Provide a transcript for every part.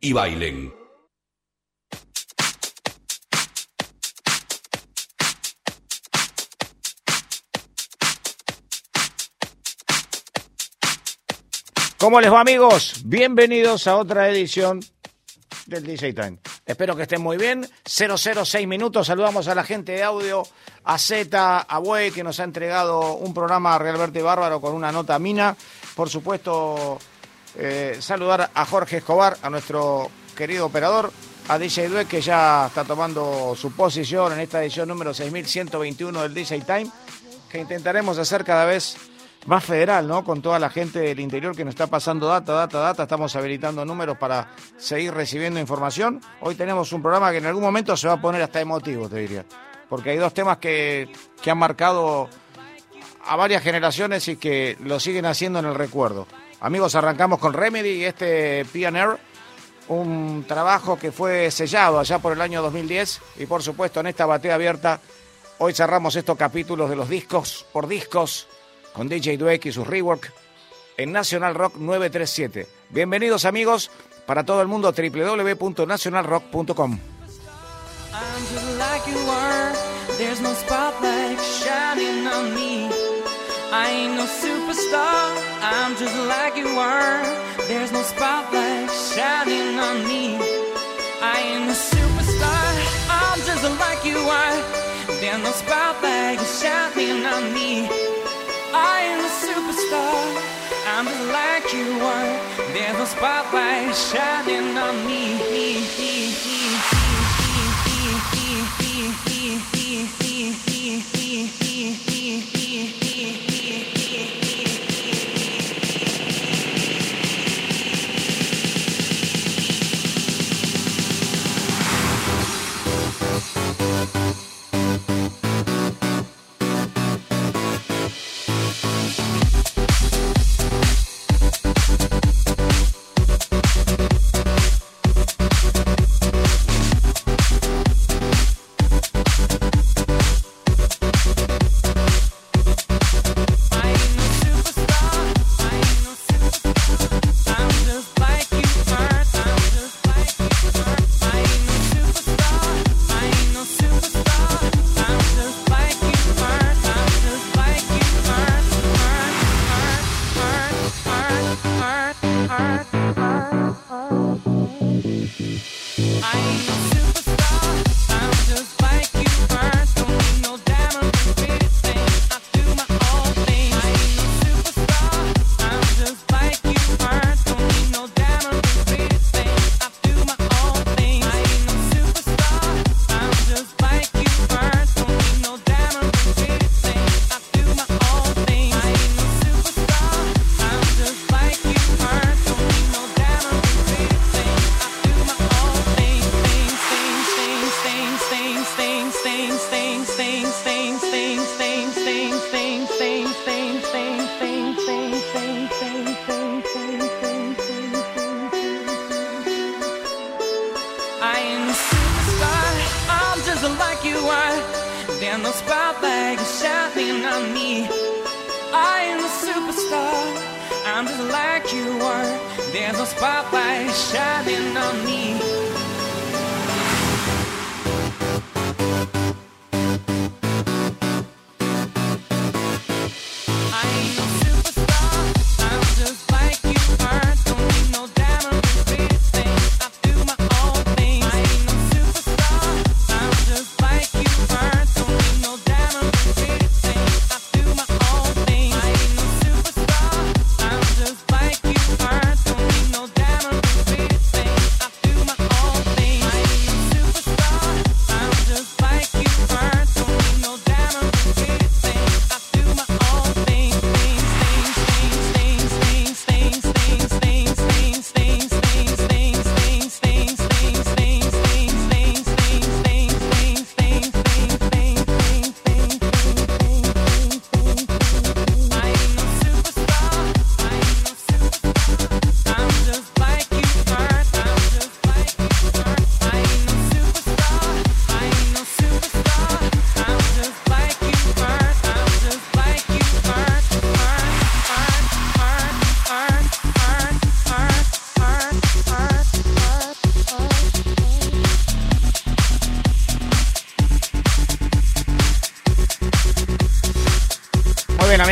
y bailen. ¿Cómo les va amigos? Bienvenidos a otra edición del DJ Time. Espero que estén muy bien. 006 minutos. Saludamos a la gente de audio, a Z, a Buey, que nos ha entregado un programa realmente bárbaro con una nota mina. Por supuesto, eh, saludar a Jorge Escobar, a nuestro querido operador, a DJ Due, que ya está tomando su posición en esta edición número 6121 del DJ Time, que intentaremos hacer cada vez más federal, ¿no? Con toda la gente del interior que nos está pasando data, data, data. Estamos habilitando números para seguir recibiendo información. Hoy tenemos un programa que en algún momento se va a poner hasta emotivo, te diría. Porque hay dos temas que, que han marcado a varias generaciones y que lo siguen haciendo en el recuerdo. Amigos, arrancamos con Remedy y este Pioneer, un trabajo que fue sellado allá por el año 2010 y por supuesto en esta batea abierta hoy cerramos estos capítulos de los discos por discos con DJ Dweck y sus rework en National Rock 937. Bienvenidos amigos para todo el mundo www.nationalrock.com. I ain't no superstar, I'm just like you are. There's no spotlight shining on me. I ain't no superstar, I'm just like you are. There's no spotlight shining on me. I ain't no superstar, I'm just like you are. There's no spotlight shining on me.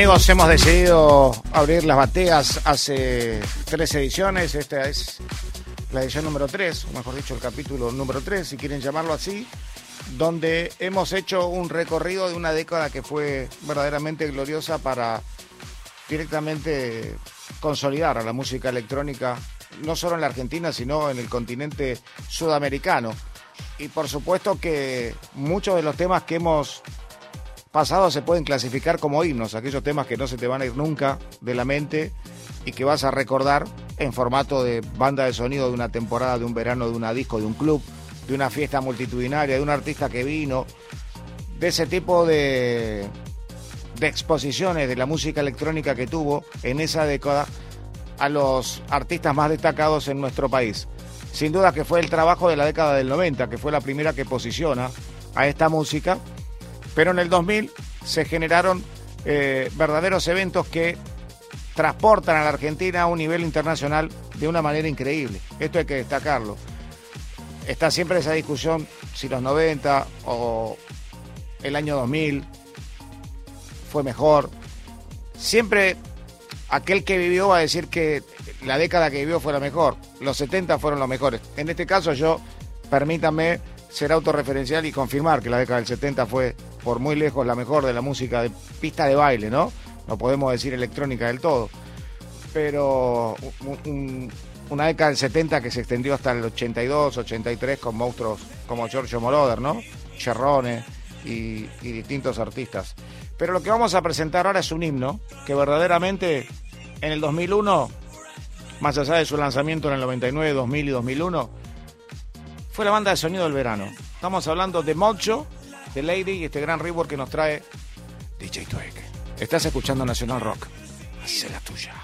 Hemos decidido abrir las bateas hace tres ediciones. Esta es la edición número 3, o mejor dicho, el capítulo número 3, si quieren llamarlo así, donde hemos hecho un recorrido de una década que fue verdaderamente gloriosa para directamente consolidar a la música electrónica, no solo en la Argentina, sino en el continente sudamericano. Y por supuesto que muchos de los temas que hemos pasado se pueden clasificar como himnos, aquellos temas que no se te van a ir nunca de la mente y que vas a recordar en formato de banda de sonido de una temporada, de un verano, de una disco, de un club, de una fiesta multitudinaria, de un artista que vino, de ese tipo de, de exposiciones de la música electrónica que tuvo en esa década a los artistas más destacados en nuestro país. Sin duda que fue el trabajo de la década del 90, que fue la primera que posiciona a esta música, pero en el 2000 se generaron eh, verdaderos eventos que transportan a la Argentina a un nivel internacional de una manera increíble. Esto hay que destacarlo. Está siempre esa discusión si los 90 o el año 2000 fue mejor. Siempre aquel que vivió va a decir que la década que vivió fue la mejor. Los 70 fueron los mejores. En este caso yo, permítanme ser autorreferencial y confirmar que la década del 70 fue por muy lejos la mejor de la música de pista de baile, ¿no? No podemos decir electrónica del todo. Pero una década del 70 que se extendió hasta el 82, 83 con monstruos como Giorgio Moroder, ¿no? Cherrone y, y distintos artistas. Pero lo que vamos a presentar ahora es un himno que verdaderamente en el 2001, más allá de su lanzamiento en el 99, 2000 y 2001, fue la banda de sonido del verano. Estamos hablando de Mocho, de Lady y este gran rework que nos trae DJ Twig. Estás escuchando Nacional Rock. Hace la tuya.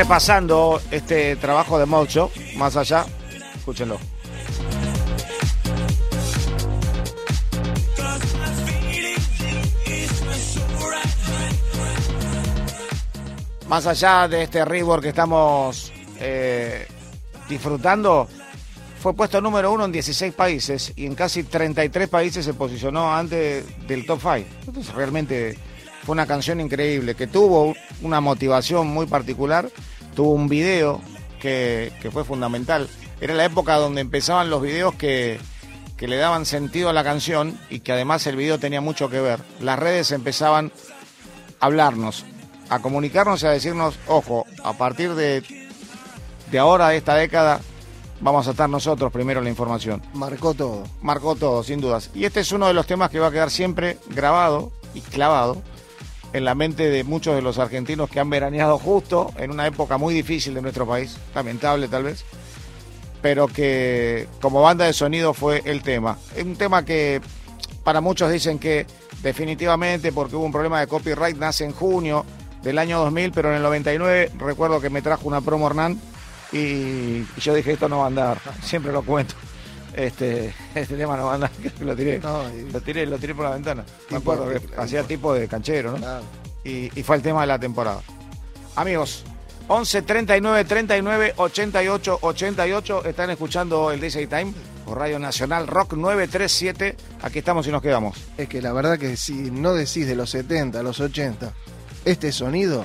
Repasando este trabajo de Mocho, más allá, escúchenlo. Más allá de este rework que estamos eh, disfrutando, fue puesto número uno en 16 países y en casi 33 países se posicionó antes del top 5. Entonces realmente fue una canción increíble que tuvo una motivación muy particular, tuvo un video que, fue fundamental. Era la época donde empezaban los videos que, que le daban sentido a la canción y que además el video tenía mucho que ver. Las redes empezaban a hablarnos, a comunicarnos y a decirnos, ojo, a partir de, de ahora, de esta década, vamos a estar nosotros primero la información. Marcó todo. Marcó todo, sin dudas. Y este es uno de los temas que va a quedar siempre grabado y clavado en la mente de muchos de los argentinos que han veraneado justo en una época muy difícil de nuestro país, lamentable tal vez, pero que como banda de sonido fue el tema. Es un tema que para muchos dicen que definitivamente porque hubo un problema de copyright nace en junio del año 2000, pero en el 99 recuerdo que me trajo una promo Hernán y, yo dije esto no va a andar, siempre lo cuento. Este, este tema no va a andar, lo tiré, lo tiré, lo tiré por la ventana. Me acuerdo que hacía tipo de canchero, ¿no? Y, y fue el tema de la temporada. Amigos, 11 39 39 88 88. Están escuchando el DJ Time por Radio Nacional Rock 937. Aquí estamos y nos quedamos. Es que la verdad que si no decís de los 70, los 80, este sonido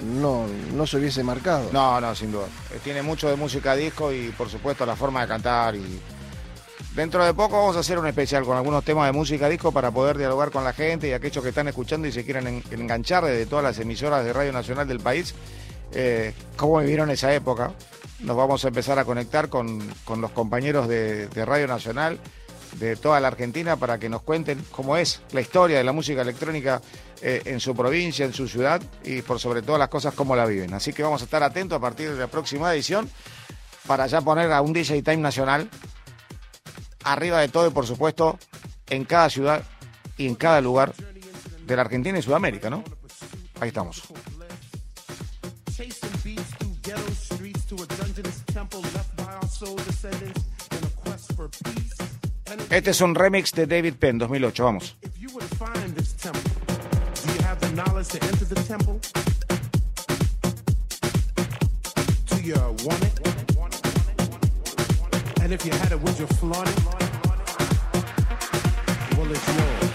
no, no se hubiese marcado. No, no, sin duda. Eh, Tiene mucho de música disco y por supuesto la forma de cantar y dentro de poco vamos a hacer un especial con algunos temas de música disco para poder dialogar con la gente y aquellos que están escuchando y se quieran en- enganchar desde todas las emisoras de Radio Nacional del país, eh, cómo vivieron esa época. Nos vamos a empezar a conectar con, con los compañeros de, de Radio Nacional de toda la Argentina para que nos cuenten cómo es la historia de la música electrónica eh, en su provincia, en su ciudad y por sobre todas las cosas cómo la viven. Así que vamos a estar atentos a partir de la próxima edición para ya poner a un DJ Time nacional arriba de todo y por supuesto en cada ciudad y en cada lugar de la Argentina y Sudamérica, ¿no? Ahí estamos. Este es un remix de David Penn 2008, vamos. do you the And if you had it, would you flaunt it? Well, it's yours.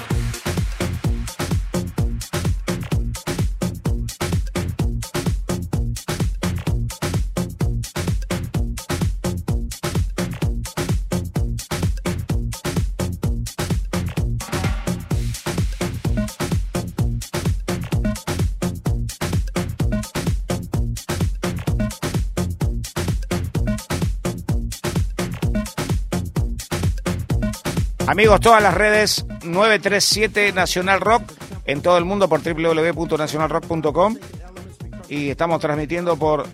Amigos, todas las redes 937 Nacional Rock en todo el mundo por www.nacionalrock.com y estamos transmitiendo por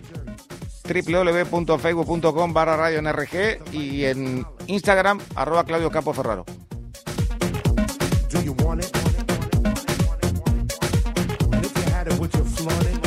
www.facebook.com barra radio NRG y en Instagram arroba Claudio Campo Ferraro. Do you want it? You it, you it?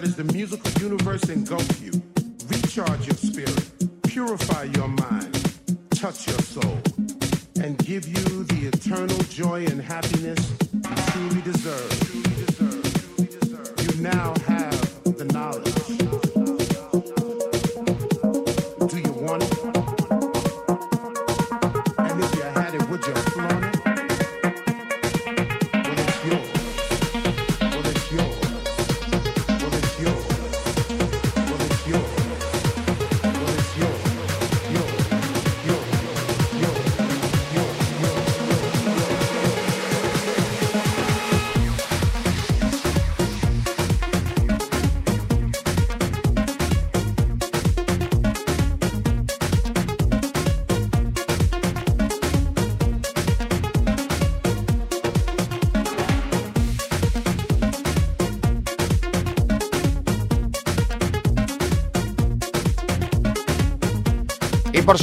That is the musical universe engulf you. Recharge your spirit, purify your mind, touch your soul, and give you the eternal joy and happiness you truly deserve. You now have the knowledge.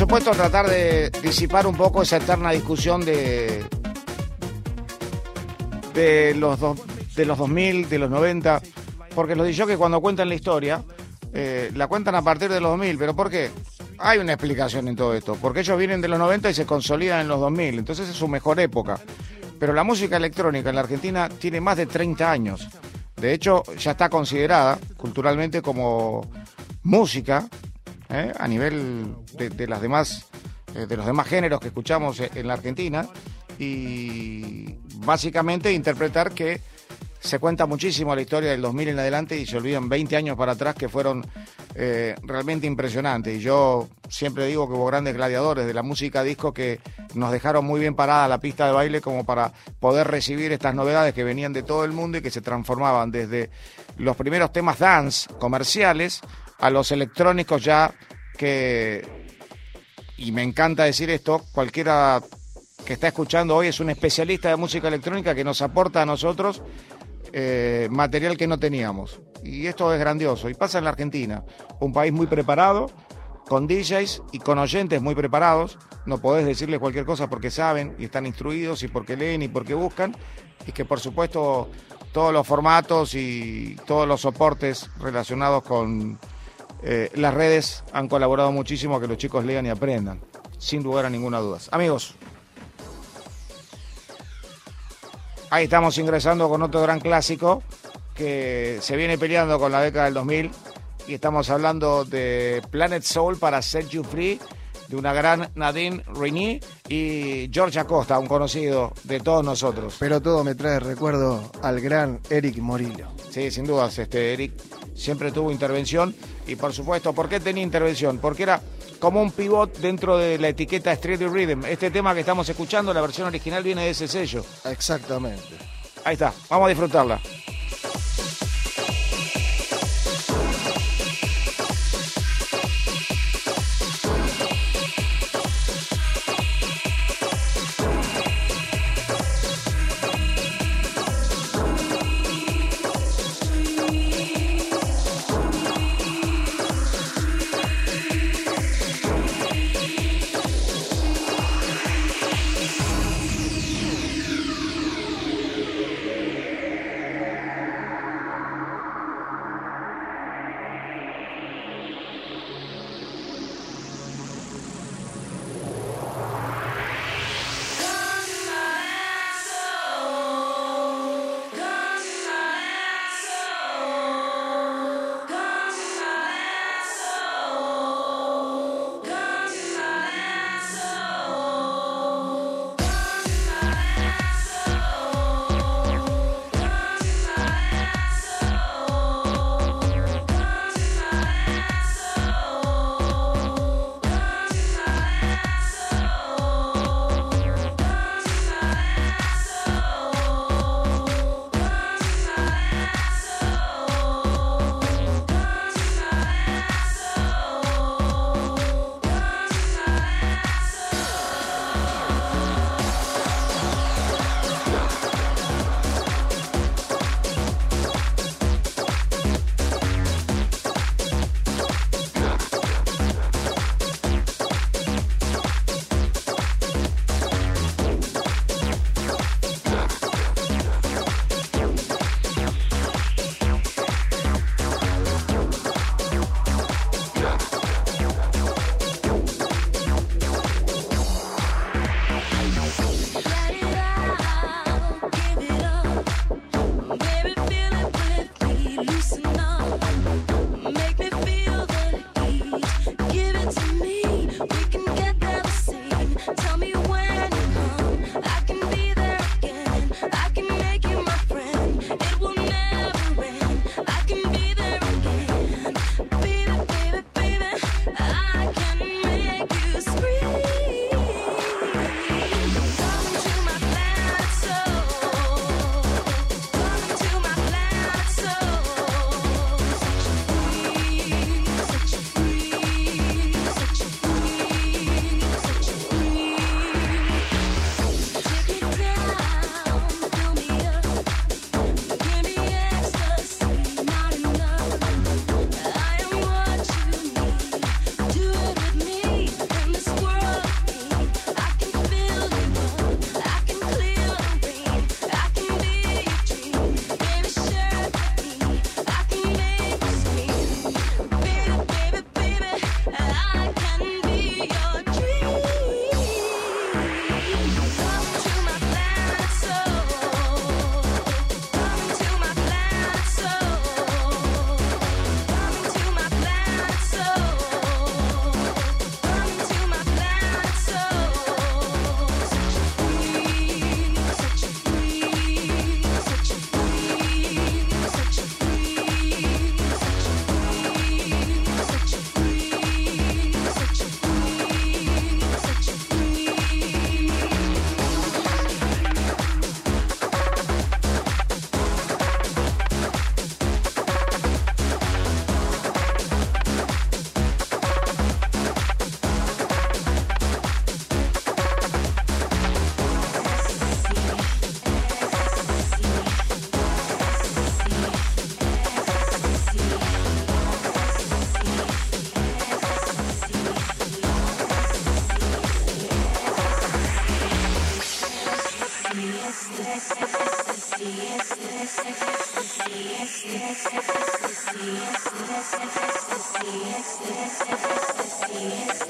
Supuesto tratar de disipar un poco esa eterna discusión de de los do- de los 2000, de los 90, porque los que cuando cuentan la historia eh, la cuentan a partir de los 2000. ¿Pero por qué? Hay una explicación en todo esto. Porque ellos vienen de los 90 y se consolidan en los 2000. Entonces es su mejor época. Pero la música electrónica en la Argentina tiene más de 30 años. De hecho, ya está considerada culturalmente como música ¿eh? a nivel de, las demás, eh, de los demás géneros que escuchamos en la Argentina. Y básicamente interpretar que se cuenta muchísimo la historia del 2000 en adelante y se olvidan 20 años para atrás que fueron eh, realmente impresionantes. Y yo siempre digo que hubo grandes gladiadores de la música disco que nos dejaron muy bien parada la pista de baile como para poder recibir estas novedades que venían de todo el mundo y que se transformaban desde los primeros temas dance comerciales a los electrónicos ya que, y me encanta decir esto, cualquiera que está escuchando hoy es un especialista de música electrónica que nos aporta a nosotros eh, material que no teníamos. Y esto es grandioso. Y pasa en la Argentina, un país muy preparado, con DJs y con oyentes muy preparados. No podés decirles cualquier cosa porque saben y están instruidos y porque leen y porque buscan. Y que por supuesto todos los formatos y todos los soportes relacionados con eh, las redes han colaborado muchísimo a que los chicos lean y aprendan. Sin lugar a ninguna duda. Amigos, Ahí estamos ingresando con otro gran clásico que se viene peleando con la década del 2000 y estamos hablando de Planet Soul para Set You Free de una gran Nadine Rini y George Acosta, un conocido de todos nosotros. Pero todo me trae recuerdo al gran Eric Morillo. Sí, sin dudas, este Eric siempre tuvo intervención y por supuesto, ¿por qué tenía intervención? Porque era como un pivot dentro de la etiqueta Street Rhythm. Este tema que estamos escuchando, la versión original viene de ese sello. Exactamente. Ahí está, vamos a disfrutarla.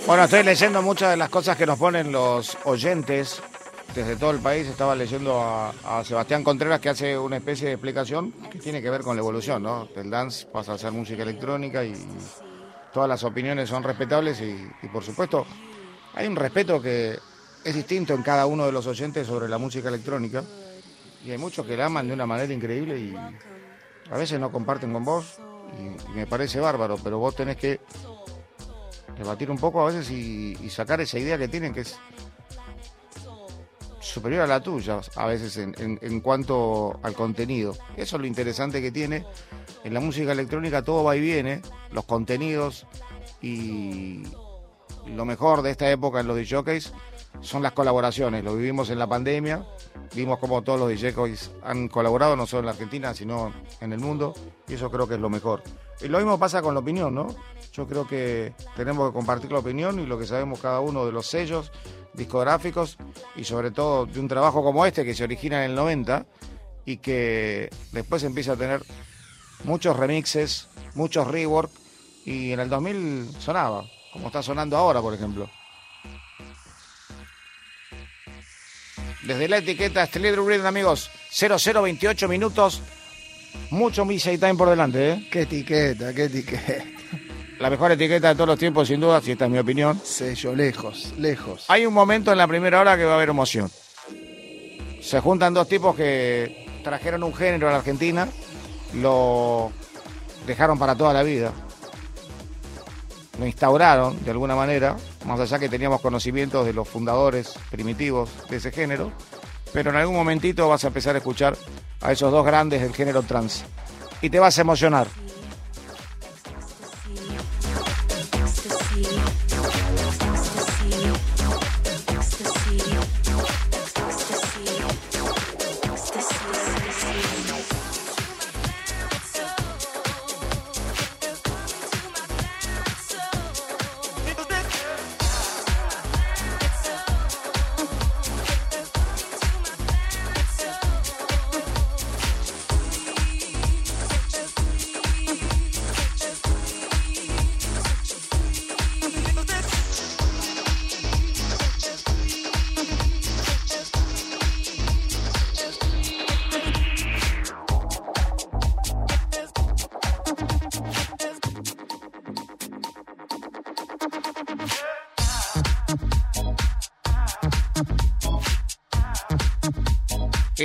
Bueno, estoy leyendo muchas de las cosas que nos ponen los oyentes desde todo el país. Estaba leyendo a, Sebastián Contreras que hace una especie de explicación que tiene que ver con la evolución, ¿no? Del dance pasa a ser música electrónica y todas las opiniones son respetables y, por supuesto hay un respeto que es distinto en cada uno de los oyentes sobre la música electrónica y hay muchos que la aman de una manera increíble y a veces no comparten con vos y me parece bárbaro, pero vos tenés que debatir un poco a veces y, sacar esa idea que tienen que es superior a la tuya a veces en, cuanto al contenido. Eso es lo interesante que tiene. En la música electrónica todo va y viene, los contenidos y lo mejor de esta época en los DJs son las colaboraciones. Lo vivimos en la pandemia, vimos como todos los DJs han colaborado, no solo en la Argentina, sino en el mundo, y eso creo que es lo mejor. Y lo mismo pasa con la opinión, ¿no? Yo creo que tenemos que compartir la opinión y lo que sabemos cada uno de los sellos discográficos y sobre todo de un trabajo como este que se origina en el 90 y que después empieza a tener muchos remixes, muchos rework y en el 2000 sonaba, como está sonando ahora, por ejemplo. Desde la etiqueta Street Rhythm, amigos, 0028 minutos, mucho Missy Time por delante, ¿eh? Qué etiqueta, qué etiqueta. La mejor etiqueta de todos los tiempos, sin duda, si esta es mi opinión. Sello, lejos, lejos. Hay un momento en la primera hora que va a haber emoción. Se juntan dos tipos que trajeron un género a la Argentina, lo dejaron para toda la vida, lo instauraron de alguna manera, más allá que teníamos conocimientos de los fundadores primitivos de ese género, pero en algún momentito vas a empezar a escuchar a esos dos grandes del género trans y te vas a emocionar.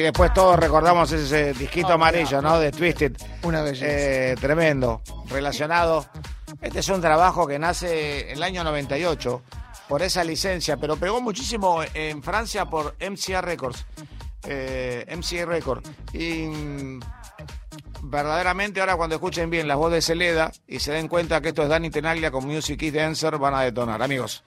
Después todos recordamos ese disquito amarillo, ¿no? De Twisted. Una belleza. Eh, tremendo. Relacionado. Este es un trabajo que nace en el año 98 por esa licencia, pero pegó muchísimo en Francia por MCA Records. Eh, MCA Records. Y mm, verdaderamente ahora cuando escuchen bien las voces de Celeda y se den cuenta que esto es Danny Tenaglia con Music is Answer, van a detonar, amigos.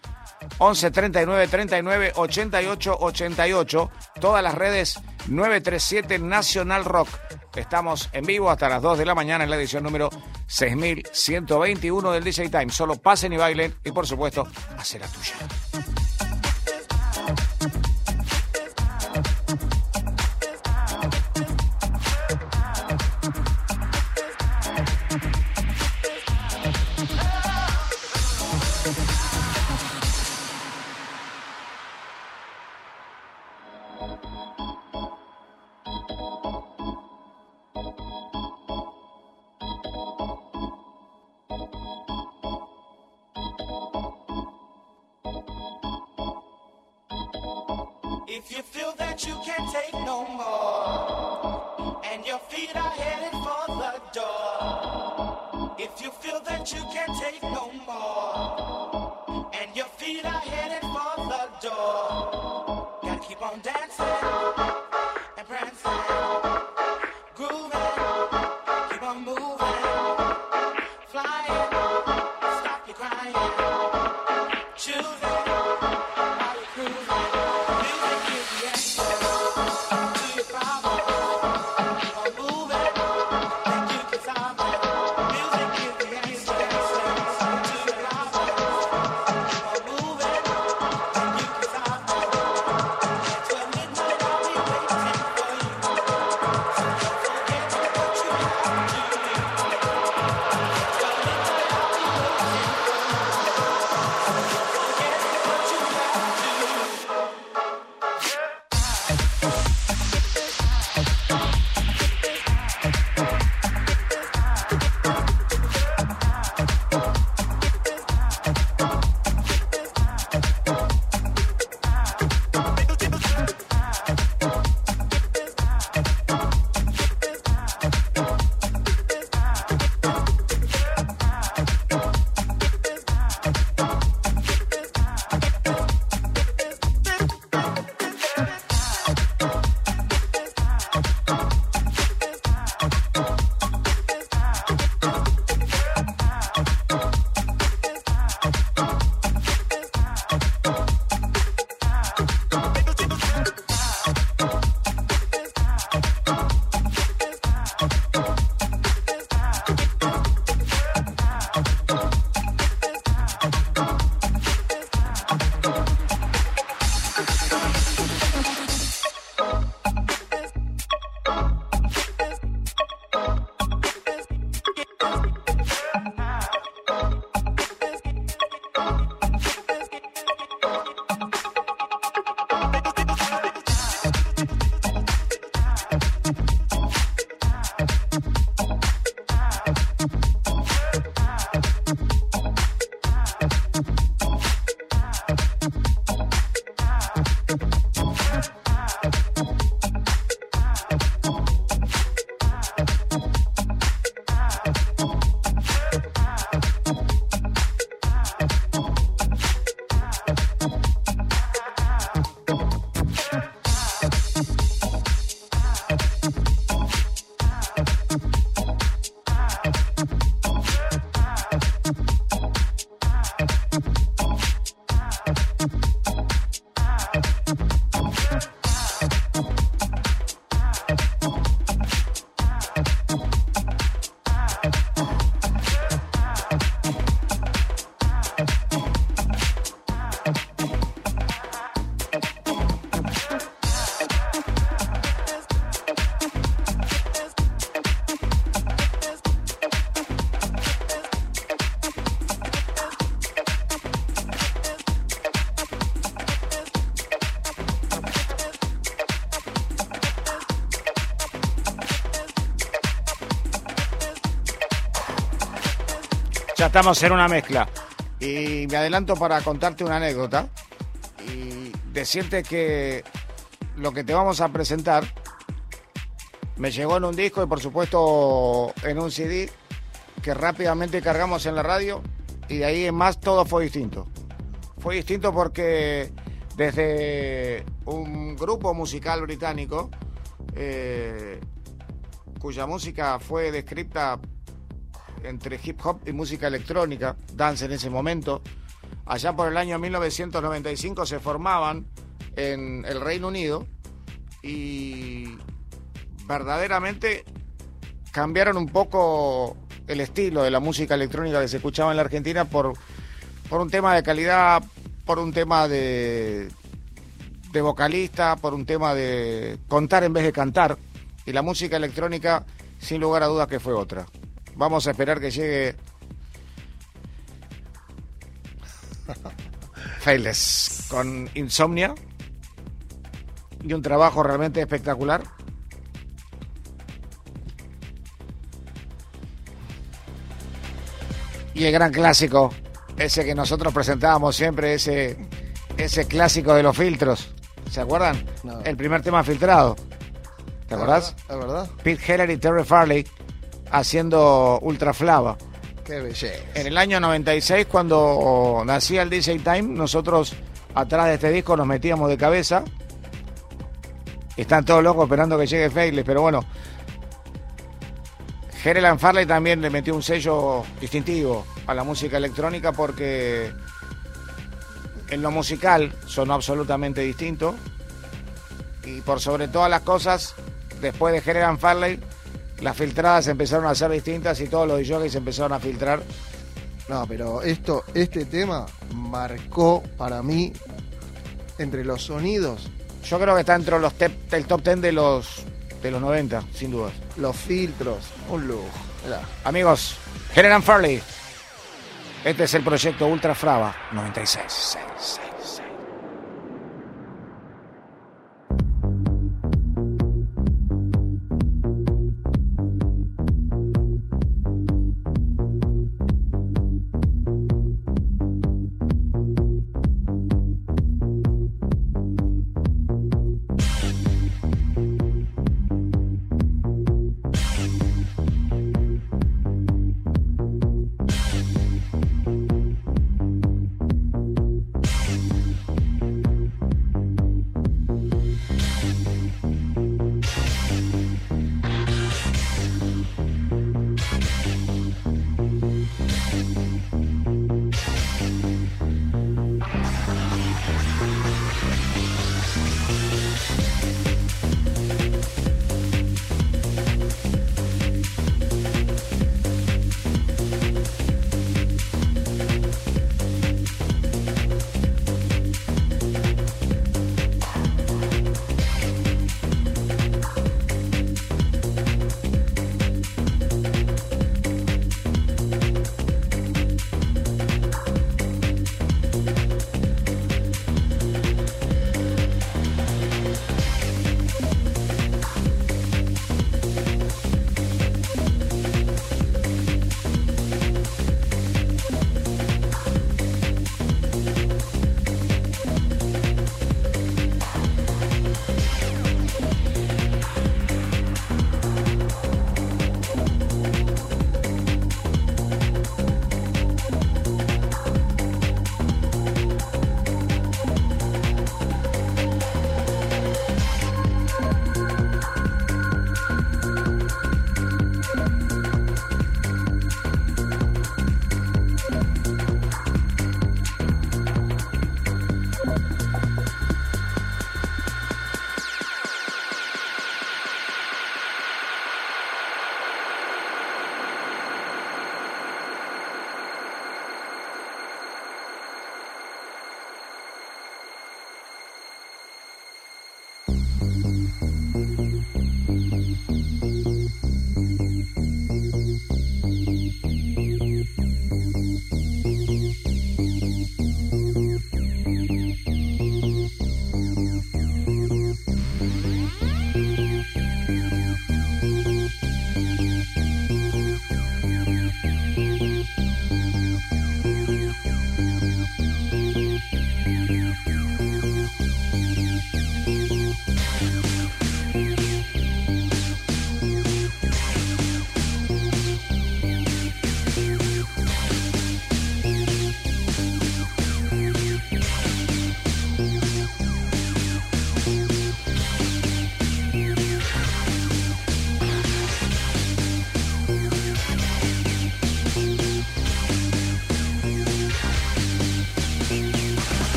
11 39 39 88 88. Todas las redes 937 Nacional Rock. Estamos en vivo hasta las 2 de la mañana en la edición número 6121 del DJ Time. Solo pasen y bailen y por supuesto, hace la tuya. If you feel that you can't take no more, and your feet are headed for the door. If you feel that you can't take no Ya estamos en una mezcla. Y me adelanto para contarte una anécdota y decirte que lo que te vamos a presentar me llegó en un disco y por supuesto en un CD que rápidamente cargamos en la radio y de ahí en más todo fue distinto. Fue distinto porque desde un grupo musical británico eh, cuya música fue descrita entre hip hop y música electrónica, dance en ese momento. Allá por el año 1995 se formaban en el Reino Unido y verdaderamente cambiaron un poco el estilo de la música electrónica que se escuchaba en la Argentina por, por un tema de calidad, por un tema de, de vocalista, por un tema de contar en vez de cantar. Y la música electrónica, sin lugar a dudas, que fue otra. Vamos a esperar que llegue. Faithless con Insomnia y un trabajo realmente espectacular. Y el gran clásico, ese que nosotros presentábamos siempre, ese, ese clásico de los filtros. ¿Se acuerdan? No. El primer tema filtrado. ¿Te acordás? ¿Es verdad? Pete Heller y Terry Farley haciendo Ultra Flava. Qué belleza. En el año 96, cuando nacía el DJ Time, nosotros atrás de este disco nos metíamos de cabeza. Están todos locos esperando que llegue Faithless, pero bueno. Herelan Farley también le metió un sello distintivo a la música electrónica porque en lo musical sonó absolutamente distinto. Y por sobre todas las cosas, después de Herelan Farley, las filtradas empezaron a ser distintas y todos los DJs empezaron a filtrar. No, pero esto, este tema marcó para mí entre los sonidos, Yo creo que está entre los tep- el top 10 de los de los 90, sin dudas. los filtros, un lujo. Mirá. Amigos, Herelan Farley. Este es el proyecto Ultra Frava 96.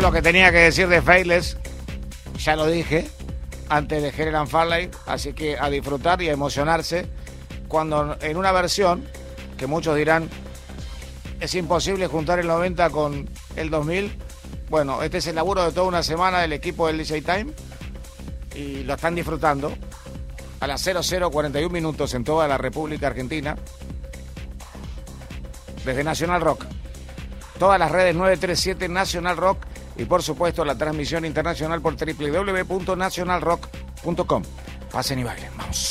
lo que tenía que decir de Failes, ya lo dije antes de Helen Farley, así que a disfrutar y a emocionarse cuando en una versión que muchos dirán es imposible juntar el 90 con el 2000. Bueno, este es el laburo de toda una semana del equipo del DJ Time y lo están disfrutando a las 0041 minutos en toda la República Argentina desde Nacional Rock. Todas las redes 937 Nacional Rock y por supuesto la transmisión internacional por www.nationalrock.com. Pasen y bailen, vamos.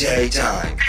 Daytime. Time.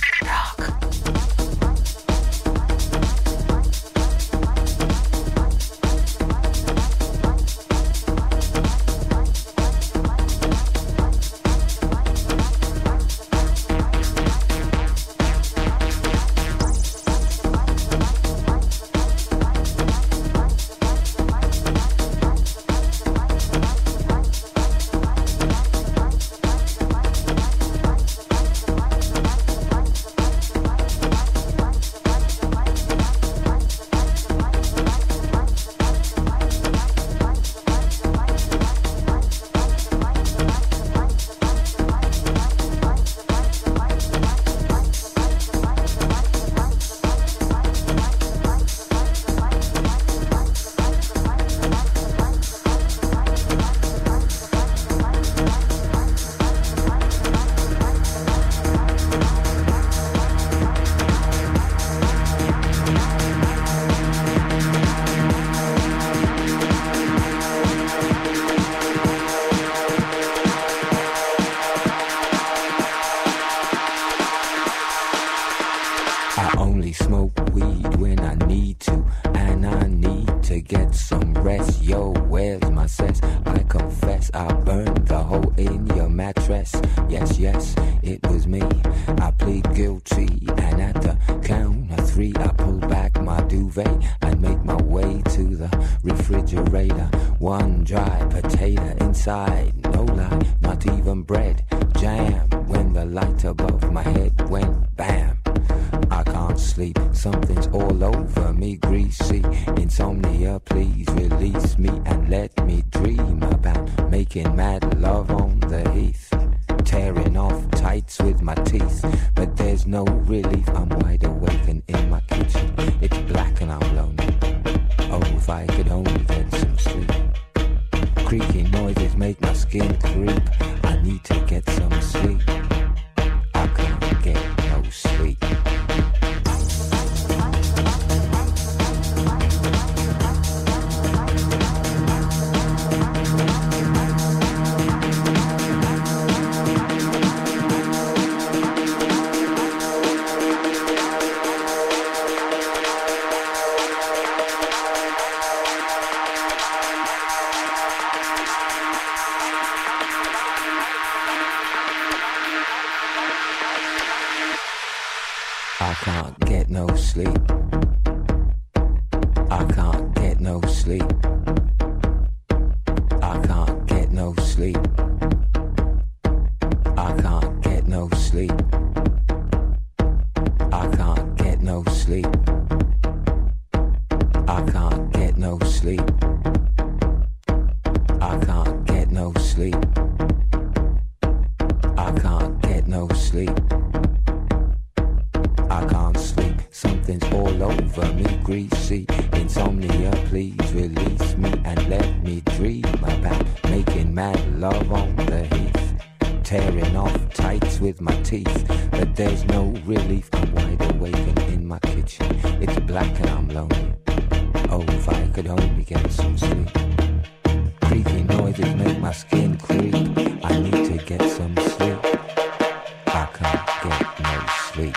I can't get no sleep.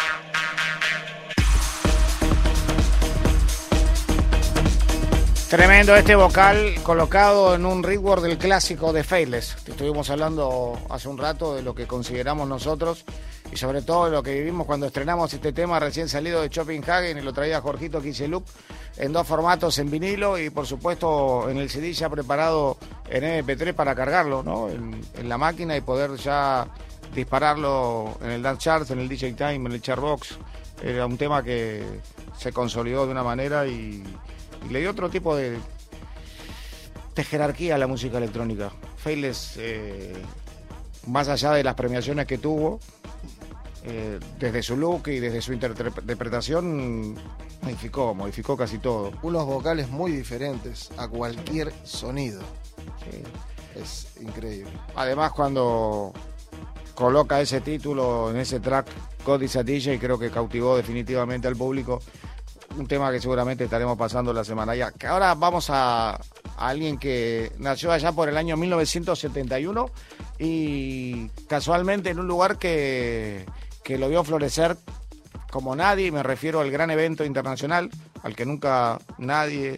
Tremendo este vocal colocado en un rework del clásico de Faithless. Estuvimos hablando hace un rato de lo que consideramos nosotros y sobre todo de lo que vivimos cuando estrenamos este tema recién salido de Hagen y lo traía Jorgito Kiseluk en dos formatos, en vinilo y por supuesto en el CD ya preparado en MP3 para cargarlo ¿no? en, la máquina y poder ya dispararlo en el Dance Charts, en el DJ Time, en el Chartbox. Era un tema que se consolidó de una manera y, le dio otro tipo de, de jerarquía a la música electrónica. Faithless, eh, más allá de las premiaciones que tuvo, eh, desde su look y desde su interpretación, modificó, modificó casi todo. Unos vocales muy diferentes a cualquier sonido. Es increíble. Además, cuando coloca ese título en ese track, a DJ, creo que cautivó definitivamente al público. Un tema que seguramente estaremos pasando la semana ya. Que ahora vamos a, a alguien que nació allá por el año 1971 y casualmente en un lugar que, que lo vio florecer como nadie, me refiero al gran evento internacional, al que nunca nadie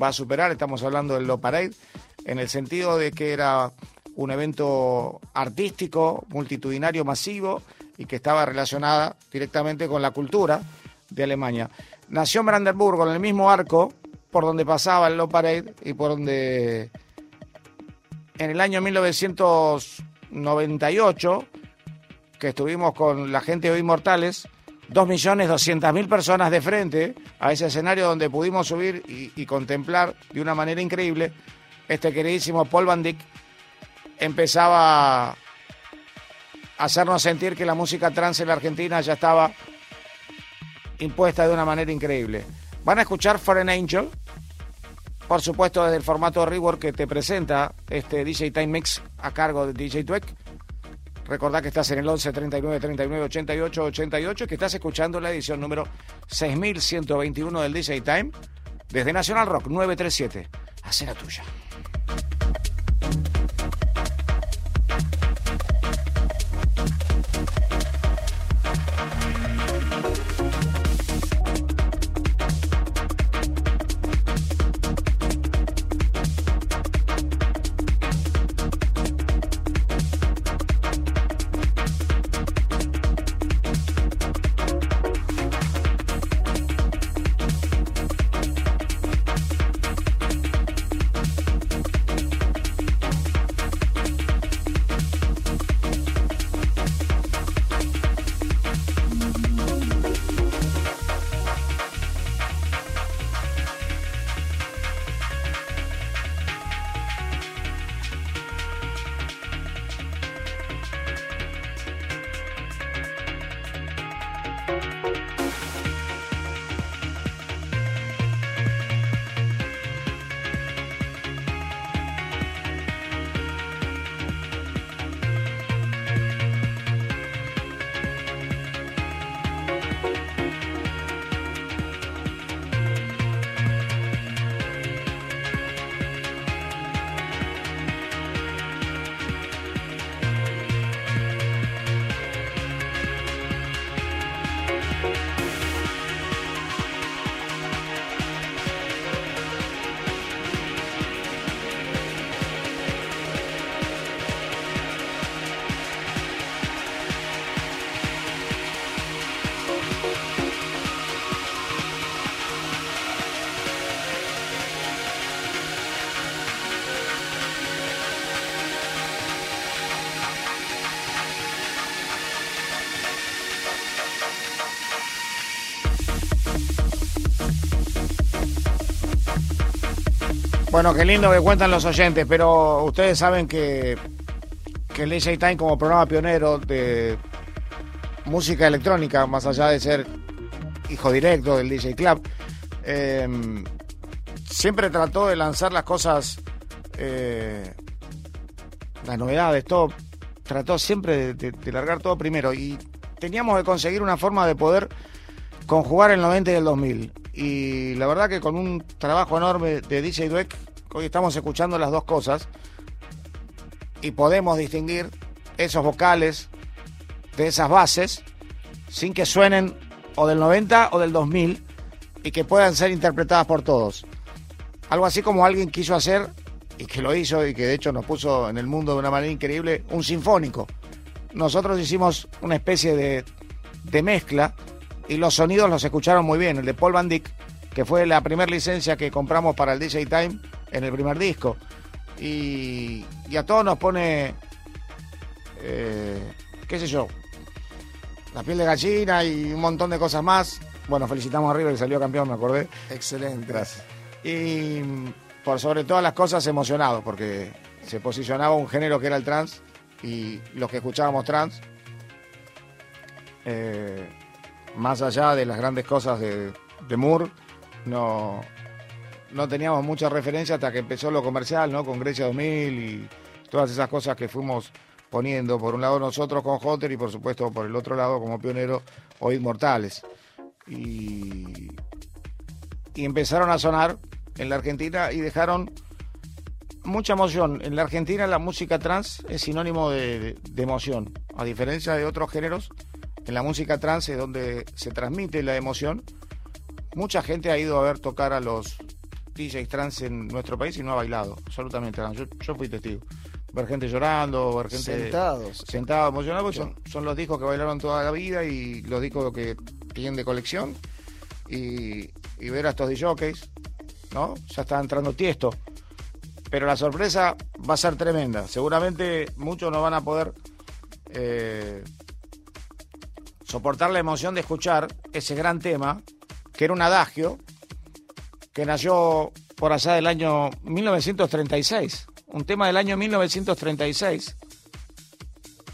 va a superar, estamos hablando del Lo Parade, en el sentido de que era un evento artístico, multitudinario, masivo y que estaba relacionada directamente con la cultura de Alemania. Nació en Brandenburgo, en el mismo arco por donde pasaba el Low Parade y por donde en el año 1998, que estuvimos con la gente de Inmortales, 2.200.000 personas de frente a ese escenario donde pudimos subir y, y contemplar de una manera increíble este queridísimo Paul Van Dyck empezaba a hacernos sentir que la música trans en la Argentina ya estaba impuesta de una manera increíble. Van a escuchar Foreign Angel, por supuesto desde el formato Rework que te presenta este DJ Time Mix a cargo de DJ Dweck. Recordá que estás en el 11 39 39 88 88 que estás escuchando la edición número 6121 del DJ Time desde National Rock 937. Hacé la tuya. Bueno, qué lindo que cuentan los oyentes, pero ustedes saben que, que el DJ Time como programa pionero de música electrónica, más allá de ser hijo directo del DJ Club, eh, siempre trató de lanzar las cosas, eh, las novedades, todo. Trató siempre de, de- de largar todo primero. Y teníamos que conseguir una forma de poder conjugar el 90 y el 2000. Y la verdad que con un trabajo enorme de DJ Dweck, hoy estamos escuchando las dos cosas y podemos distinguir esos vocales de esas bases sin que suenen o del 90 o del 2000 y que puedan ser interpretadas por todos. Algo así como alguien quiso hacer y que lo hizo y que de hecho nos puso en el mundo de una manera increíble, un sinfónico. Nosotros hicimos una especie de, de mezcla y los sonidos los escucharon muy bien. El de Paul Van Dyck, que fue la primera licencia que compramos para el DJ Time en el primer disco. Y, y a todos nos pone, eh, qué sé yo, la piel de gallina y un montón de cosas más. Bueno, felicitamos a River que salió campeón, me acordé. Excelente. Gracias. Y por sobre todas las cosas emocionado, porque se posicionaba un género que era el trans y los que escuchábamos trans, eh, más allá de las grandes cosas de, de Moore, no, no teníamos mucha referencia hasta que empezó lo comercial, ¿no? Con Grecia 2000 y todas esas cosas que fuimos poniendo, por un lado nosotros con Hotter y por supuesto por el otro lado como pionero Oíd Mortales. Y, empezaron a sonar en la Argentina y dejaron mucha emoción. En la Argentina la música trans es sinónimo de, de- de emoción. A diferencia de otros géneros, en la música trans es donde se transmite la emoción. Mucha gente ha ido a ver tocar a los DJs trans en nuestro país y no ha bailado. Absolutamente. Yo, yo fui testigo. Ver gente llorando, ver gente Sentados. sentado emocionado, porque son, son los discos que bailaron toda la vida y los discos que tienen de colección. Y, y ver a estos DJs, ¿no? Ya está entrando tiesto. Pero la sorpresa va a ser tremenda. Seguramente muchos no van a poder eh, soportar la emoción de escuchar ese gran tema, que era un adagio, que nació por allá del año 1936. Un tema del año 1936,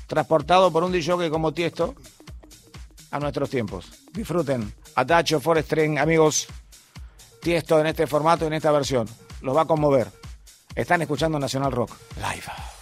transportado por un DJ como Tiesto a nuestros tiempos. Disfruten. Adagio Forest String, amigos. Tiesto en este formato en esta versión. Los va a conmover. Están escuchando Nacional Rock Live.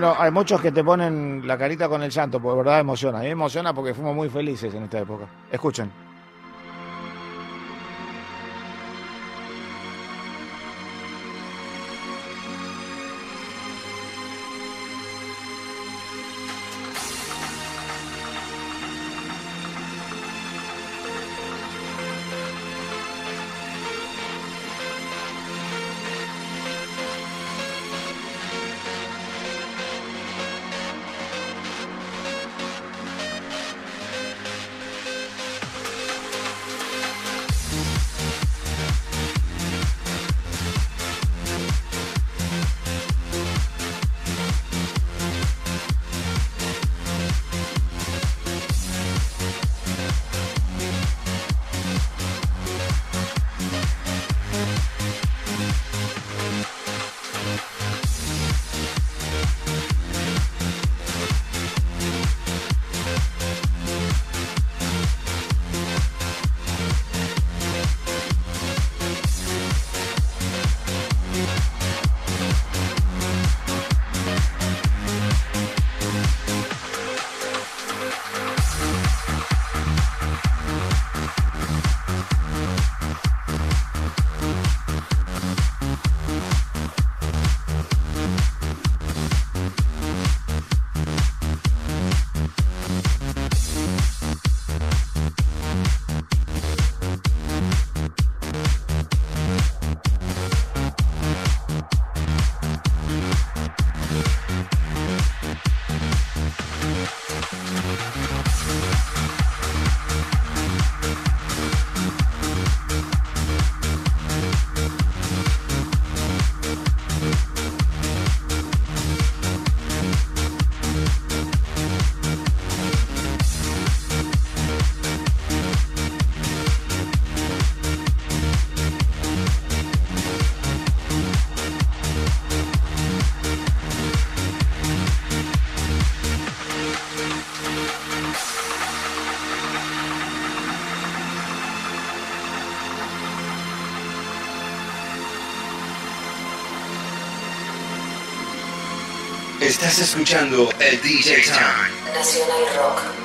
Bueno, hay muchos que te ponen la carita con el llanto, porque de verdad emociona. A mí me emociona porque fuimos muy felices en esta época. Escuchen. Estás escuchando el DJ Time. Nacional Rock.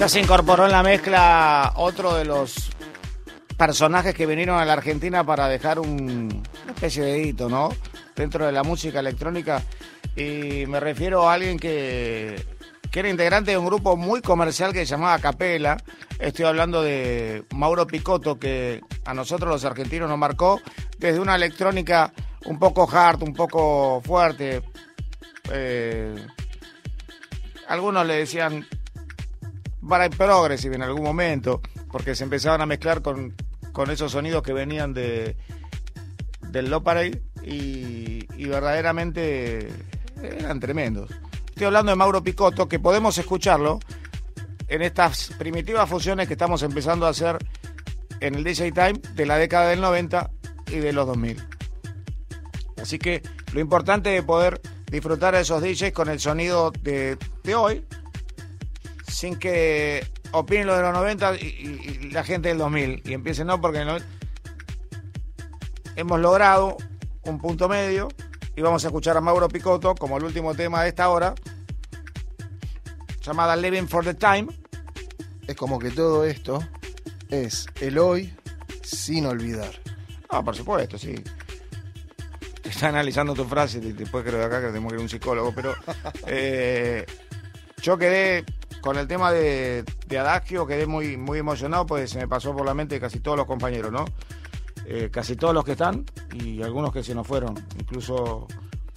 Ya se incorporó en la mezcla otro de los personajes que vinieron a la Argentina para dejar un, una especie de hito, ¿no? Dentro de la música electrónica. Y me refiero a alguien que, que era integrante de un grupo muy comercial que se llamaba Capela. Estoy hablando de Mauro Picotto, que a nosotros los argentinos nos marcó desde una electrónica un poco hard, un poco fuerte. Eh, algunos le decían para el progressive en algún momento, porque se empezaban a mezclar con, con esos sonidos que venían de del low parade y, y verdaderamente eran tremendos. Estoy hablando de Mauro Picotto, que podemos escucharlo en estas primitivas fusiones que estamos empezando a hacer en el DJ Time de la década del 90 y de los 2000. Así que lo importante es poder disfrutar de esos DJs con el sonido de, de hoy, sin que opinen lo de los 90 y, y- y la gente del 2000 y empiecen no porque no- hemos logrado un punto medio y vamos a escuchar a Mauro Picotto como el último tema de esta hora llamada Living for the Time Es como que todo esto es el hoy sin olvidar. Ah, por supuesto, sí. Está analizando tu frase después creo de acá que tenemos que ir a un psicólogo, pero eh, yo quedé con el tema de, Adagio, quedé muy, muy emocionado, pues se me pasó por la mente casi todos los compañeros, ¿no? Eh, casi todos los que están y algunos que se nos fueron, incluso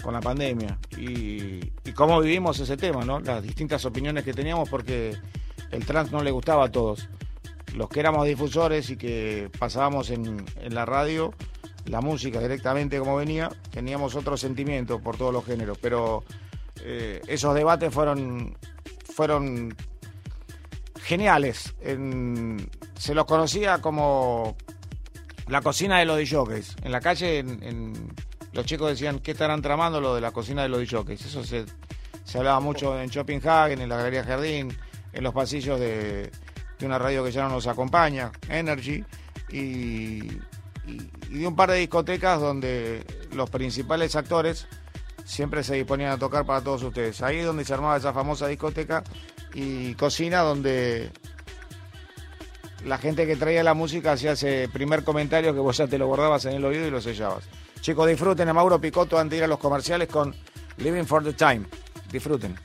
con la pandemia. Y, cómo vivimos ese tema, ¿no? Las distintas opiniones que teníamos porque el trans no le gustaba a todos. Los que éramos difusores y que pasábamos en, la radio la música directamente como venía, teníamos otro sentimiento por todos los géneros, pero eh, esos debates fueron, fueron geniales. En- se los conocía como la cocina de los DJs. En la calle en- los chicos decían, ¿qué estarán tramando lo de la cocina de los DJs? Eso se, se hablaba mucho en Shoppinghagen, en la Galería Jardín, en los pasillos de, de una radio que ya no nos acompaña, Energy, y, y- y de un par de discotecas donde los principales actores siempre se disponían a tocar para todos ustedes. Ahí es donde se armaba esa famosa discoteca y cocina donde la gente que traía la música hacía ese primer comentario que vos ya te lo guardabas en el oído y lo sellabas. Chicos, disfruten a Mauro Picotto antes de ir a los comerciales con Living for the Time. Disfruten.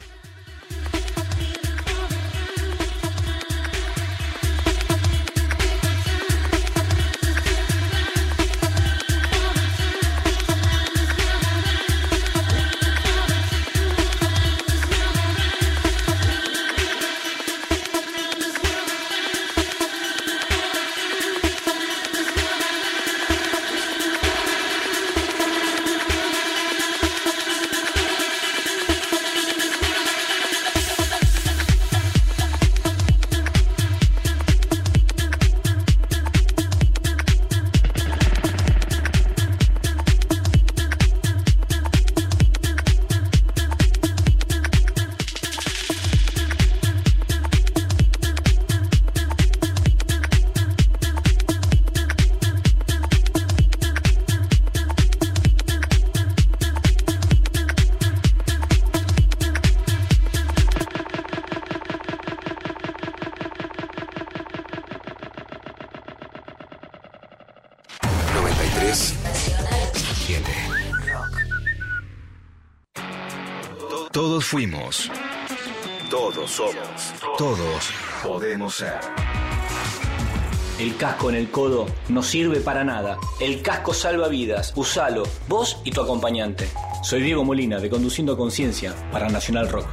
No sirve para nada. El casco salva vidas. Usalo, vos y tu acompañante. Soy Diego Molina de Conduciendo Conciencia para Nacional Rock.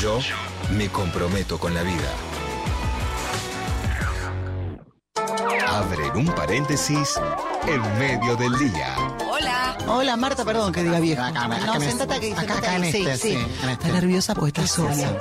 Yo me comprometo con la vida. Abren un paréntesis en medio del día. Hola. Hola, Marta, perdón que diga vieja. Acá, acá no, en sentate aquí, acá, acá en ahí. Sí, este, sí. sí, este. Está nerviosa porque está sola.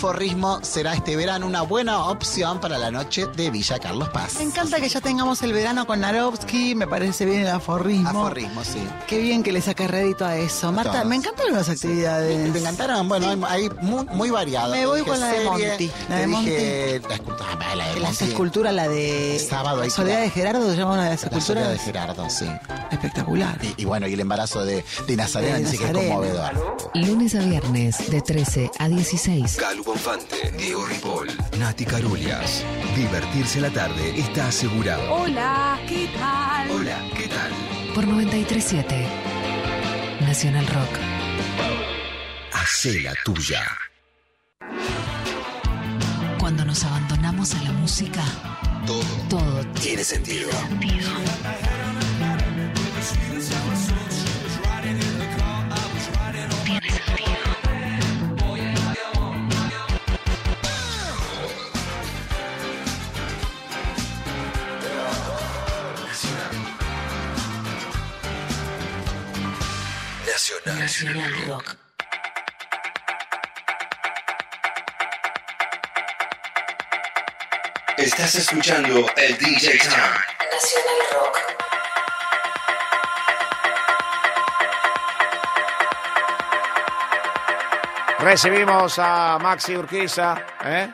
Aforrismo será este verano una buena opción para la noche de Villa Carlos Paz. Me encanta que ya tengamos el verano con Narovsky, me parece bien el aforrismo. Aforrismo, sí. Qué bien que le saca rédito a eso. Marta, me encantan las actividades. Me encantaron, bueno, hay, hay muy, muy variado. Me Te voy con la de Monty. La te de dije la escultura, ah, la de Las esculturas, la de Sábado ahí Soledad de Gerardo, se llama una de las La historia de esculturas. Gerardo, sí. Espectacular. Y, y bueno, y el embarazo de, de Nazarena De que es conmovedor. Lunes a viernes de 13 a 16. Calu Bonfante, Diego Ripoll, Nati Carulias. Divertirse la tarde está asegurado. Hola, ¿qué tal? Hola, ¿qué tal? Por 937 Nacional Rock. Hacé la tuya. Cuando nos abandonamos a la música, Todo todo tiene sentido. Nacional. Nacional Rock. Estás escuchando el DJ Time. Nacional Rock. Recibimos a Maxi Urquiza. ¿eh?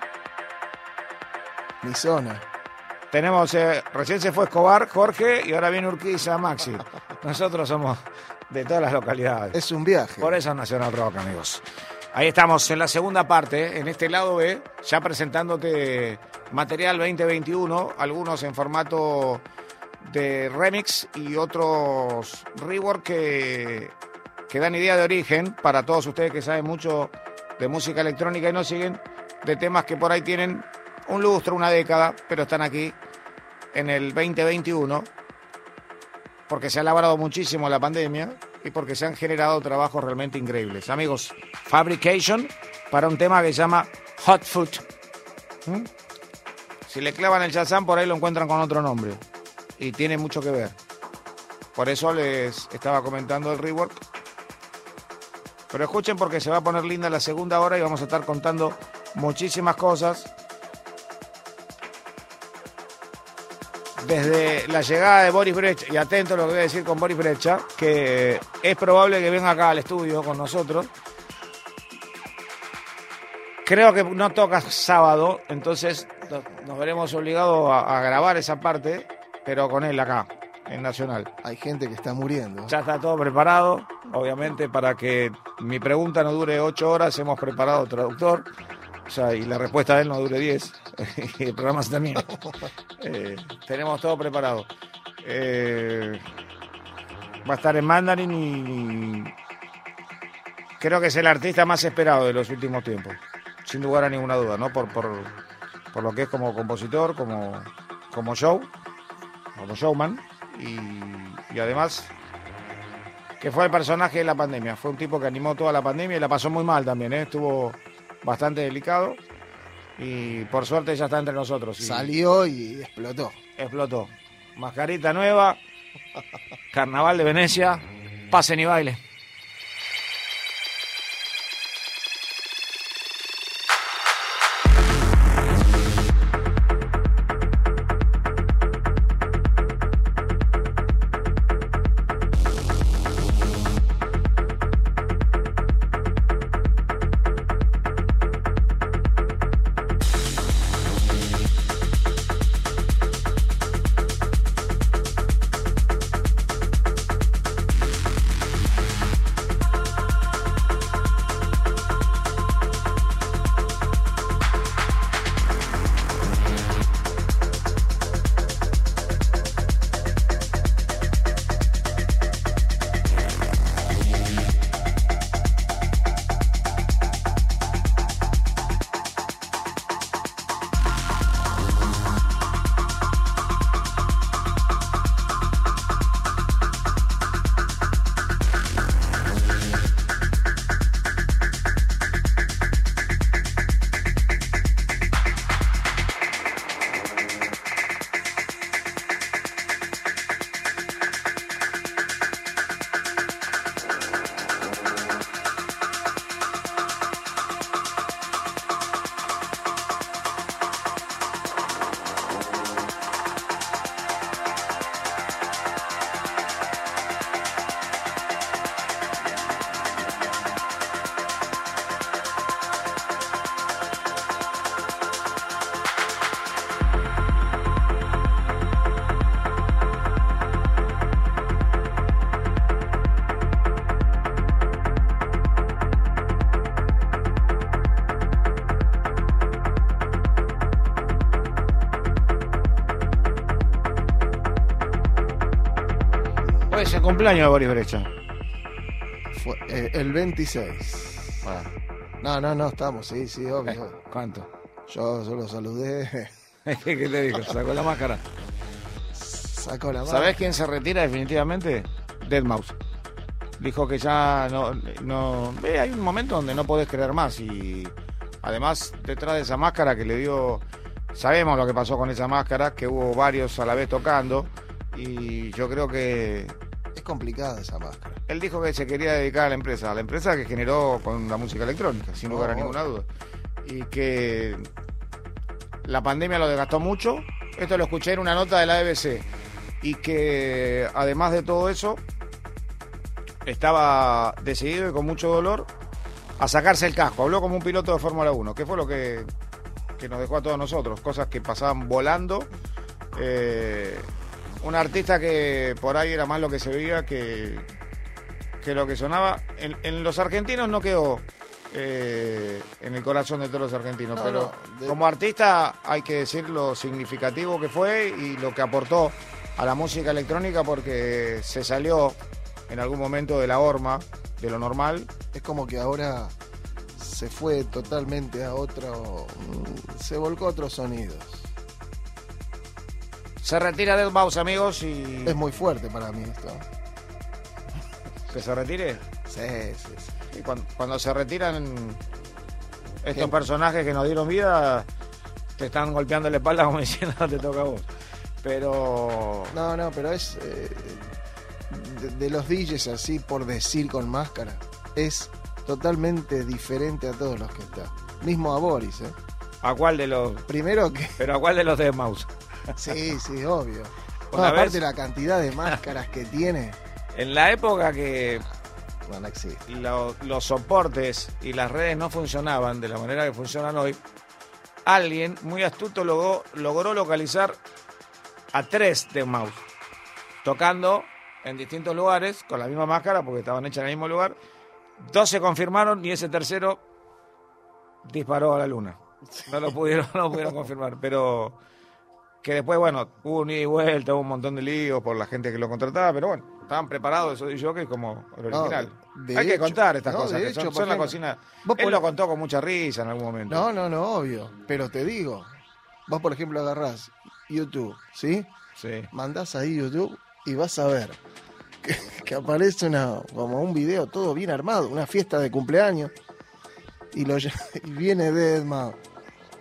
Mi zona. Tenemos, eh, recién se fue Escobar, Jorge, y ahora viene Urquiza, Maxi. Nosotros somos de todas las localidades. Es un viaje. Por eso es Nacional Rock, amigos. Ahí estamos en la segunda parte, en este lado B, ya presentándote material 2021, algunos en formato de remix y otros rework que, que dan idea de origen para todos ustedes que saben mucho de música electrónica y no siguen, de temas que por ahí tienen un lustro, una década, pero están aquí en el 2021 porque se ha elaborado muchísimo la pandemia y porque se han generado trabajos realmente increíbles. Amigos, Fabrication para un tema que se llama Hot Food. ¿Mm? Si le clavan el Shazam, por ahí lo encuentran con otro nombre. Y tiene mucho que ver. Por eso les estaba comentando el rework. Pero escuchen porque se va a poner linda la segunda hora y vamos a estar contando muchísimas cosas. Desde la llegada de Boris Brecha, y atento a lo que voy a decir con Boris Brecha, que es probable que venga acá al estudio con nosotros. Creo que no toca sábado, entonces nos, veremos obligados a, a grabar esa parte, pero con él acá, en Nacional. Hay gente que está muriendo. Ya está todo preparado, obviamente para que mi pregunta no dure ocho horas, hemos preparado traductor, o sea, y la respuesta de él no dure diez, y el programa se termina. Eh, tenemos todo preparado. Eh, va a estar en mandarín y creo que es el artista más esperado de los últimos tiempos, sin lugar a ninguna duda, ¿no? Por, por, por lo que es como compositor, como, como show, como showman, y, y además que fue el personaje de la pandemia. Fue un tipo que animó toda la pandemia y la pasó muy mal también, ¿eh? estuvo bastante delicado. Y por suerte ya está entre nosotros. y Salió y explotó. Explotó. Mascarita nueva, Carnaval de Venecia, pasen y baile. Cumpleaños de Boris Brecha. Fue, eh, el 26. No, no, no, estamos, sí, sí, obvio. Eh, ¿Cuánto? Yo solo saludé. ¿Qué te dijo? Sacó la máscara. Sacó la mano. ¿Sabés quién se retira definitivamente? Dead Mouse. Dijo que ya no, no. Ve, hay un momento donde no podés creer más y además detrás de esa máscara que le dio. Sabemos lo que pasó con esa máscara, que hubo varios a la vez tocando y yo creo que complicada esa máscara. él dijo que se quería dedicar a la empresa, a la empresa que generó con la música electrónica, sin lugar a Oh. ninguna duda. Y que la pandemia lo desgastó mucho. Esto lo escuché en una nota de la BBC. Y que además de todo eso, estaba decidido y con mucho dolor a sacarse el casco. Habló como un piloto de Fórmula 1, que fue lo que, que nos dejó a todos nosotros. Cosas que pasaban volando. Eh, un artista que por ahí era más lo que se veía que, que lo que sonaba. En, en los argentinos no quedó eh, en el corazón de todos los argentinos, No, pero no, de- como artista hay que decir lo significativo que fue y lo que aportó a la música electrónica porque se salió en algún momento de la horma, de lo normal. Es como que ahora se fue totalmente a otro. mm, Se volcó a otros sonidos. Se retira del mouse, amigos, y Es muy fuerte para mí esto. que se retire. Sí, sí, sí. Y cuando, cuando se retiran estos Gente. personajes que nos dieron vida, te están golpeando la espalda como diciendo te toca a vos. Pero No, no, pero es. eh, de, de los DJs así, por decir con máscara, es totalmente diferente a todos los que están. Mismo a Boris, ¿eh? ¿a cuál de los? Primero que. Pero a cuál de los de mouse? Sí, sí, obvio. No, Una aparte vez- la cantidad de máscaras que tiene, En la época que no, no existe. lo- los soportes y las redes no funcionaban de la manera que funcionan hoy, alguien muy astuto logró, logró localizar a tres de Mouse, tocando en distintos lugares con la misma máscara porque estaban hechas en el mismo lugar. Dos se confirmaron y ese tercero disparó a la luna. No lo pudieron, no lo pudieron confirmar, pero que después, bueno, hubo un ida y vuelta, hubo un montón de líos por la gente que lo contrataba, pero bueno, estaban preparados esos de que como el original. Hay que contar estas no, cosas, de que son, hecho, son por la cocina. vos Él lo contó con mucha risa en algún momento. No, no, no, obvio. Pero te digo, vos por ejemplo agarrás YouTube, ¿sí? Sí. Mandás ahí YouTube y vas a ver que, que aparece una, como un video todo bien armado, una fiesta de cumpleaños. Y, lo, y viene Deadman,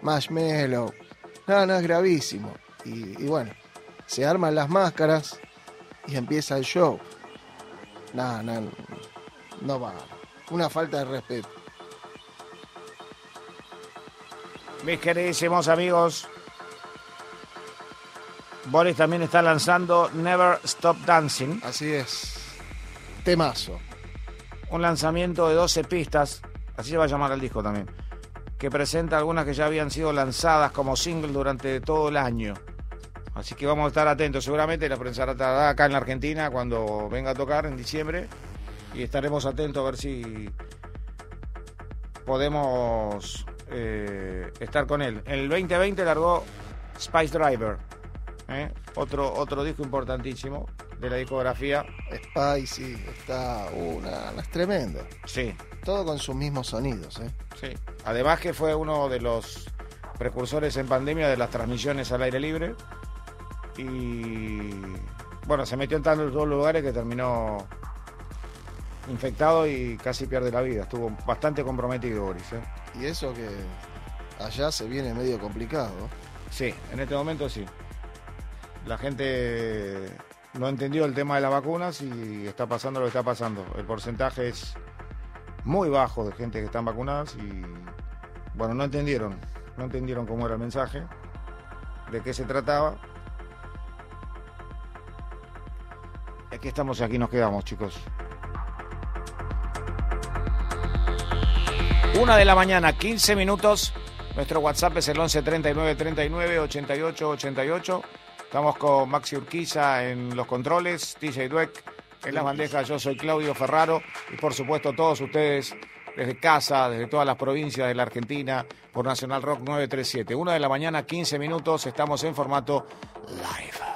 Marshmello. No, no, es gravísimo. Y, y bueno, se arman las máscaras y empieza el show. No, no, no va. Una falta de respeto. Mis queridísimos amigos, Boris también está lanzando Never Stop Dancing. Así es. Temazo. Un lanzamiento de 12 pistas, así se va a llamar el disco también, que presenta algunas que ya habían sido lanzadas como single durante todo el año. Así que vamos a estar atentos. Seguramente la prensa estará acá en la Argentina cuando venga a tocar en diciembre y estaremos atentos a ver si podemos eh, estar con él. En el 2020 largó Spice Driver, ¿eh? otro, otro disco importantísimo de la discografía. Spicy, está una, es tremendo. Sí. Todo con sus mismos sonidos, ¿eh? Sí. Además que fue uno de los precursores en pandemia de las transmisiones al aire libre. Y bueno, se metió en tantos dos lugares que terminó infectado y casi pierde la vida. Estuvo bastante comprometido Boris. ¿eh? Y eso que allá se viene medio complicado. Sí, en este momento sí. La gente no entendió el tema de las vacunas y está pasando lo que está pasando. El porcentaje es muy bajo de gente que están vacunadas y bueno, no entendieron, no entendieron cómo era el mensaje, de qué se trataba. Aquí estamos y aquí nos quedamos, chicos. Una de la mañana, 15 minutos. Nuestro WhatsApp es el 11 39 39 88 88. Estamos con Maxi Urquiza en los controles, DJ Dweck en las bandejas. Yo soy Claudio Ferraro y por supuesto todos ustedes desde casa, desde todas las provincias de la Argentina, por Nacional Rock 937. Una de la mañana, 15 minutos. Estamos en formato live.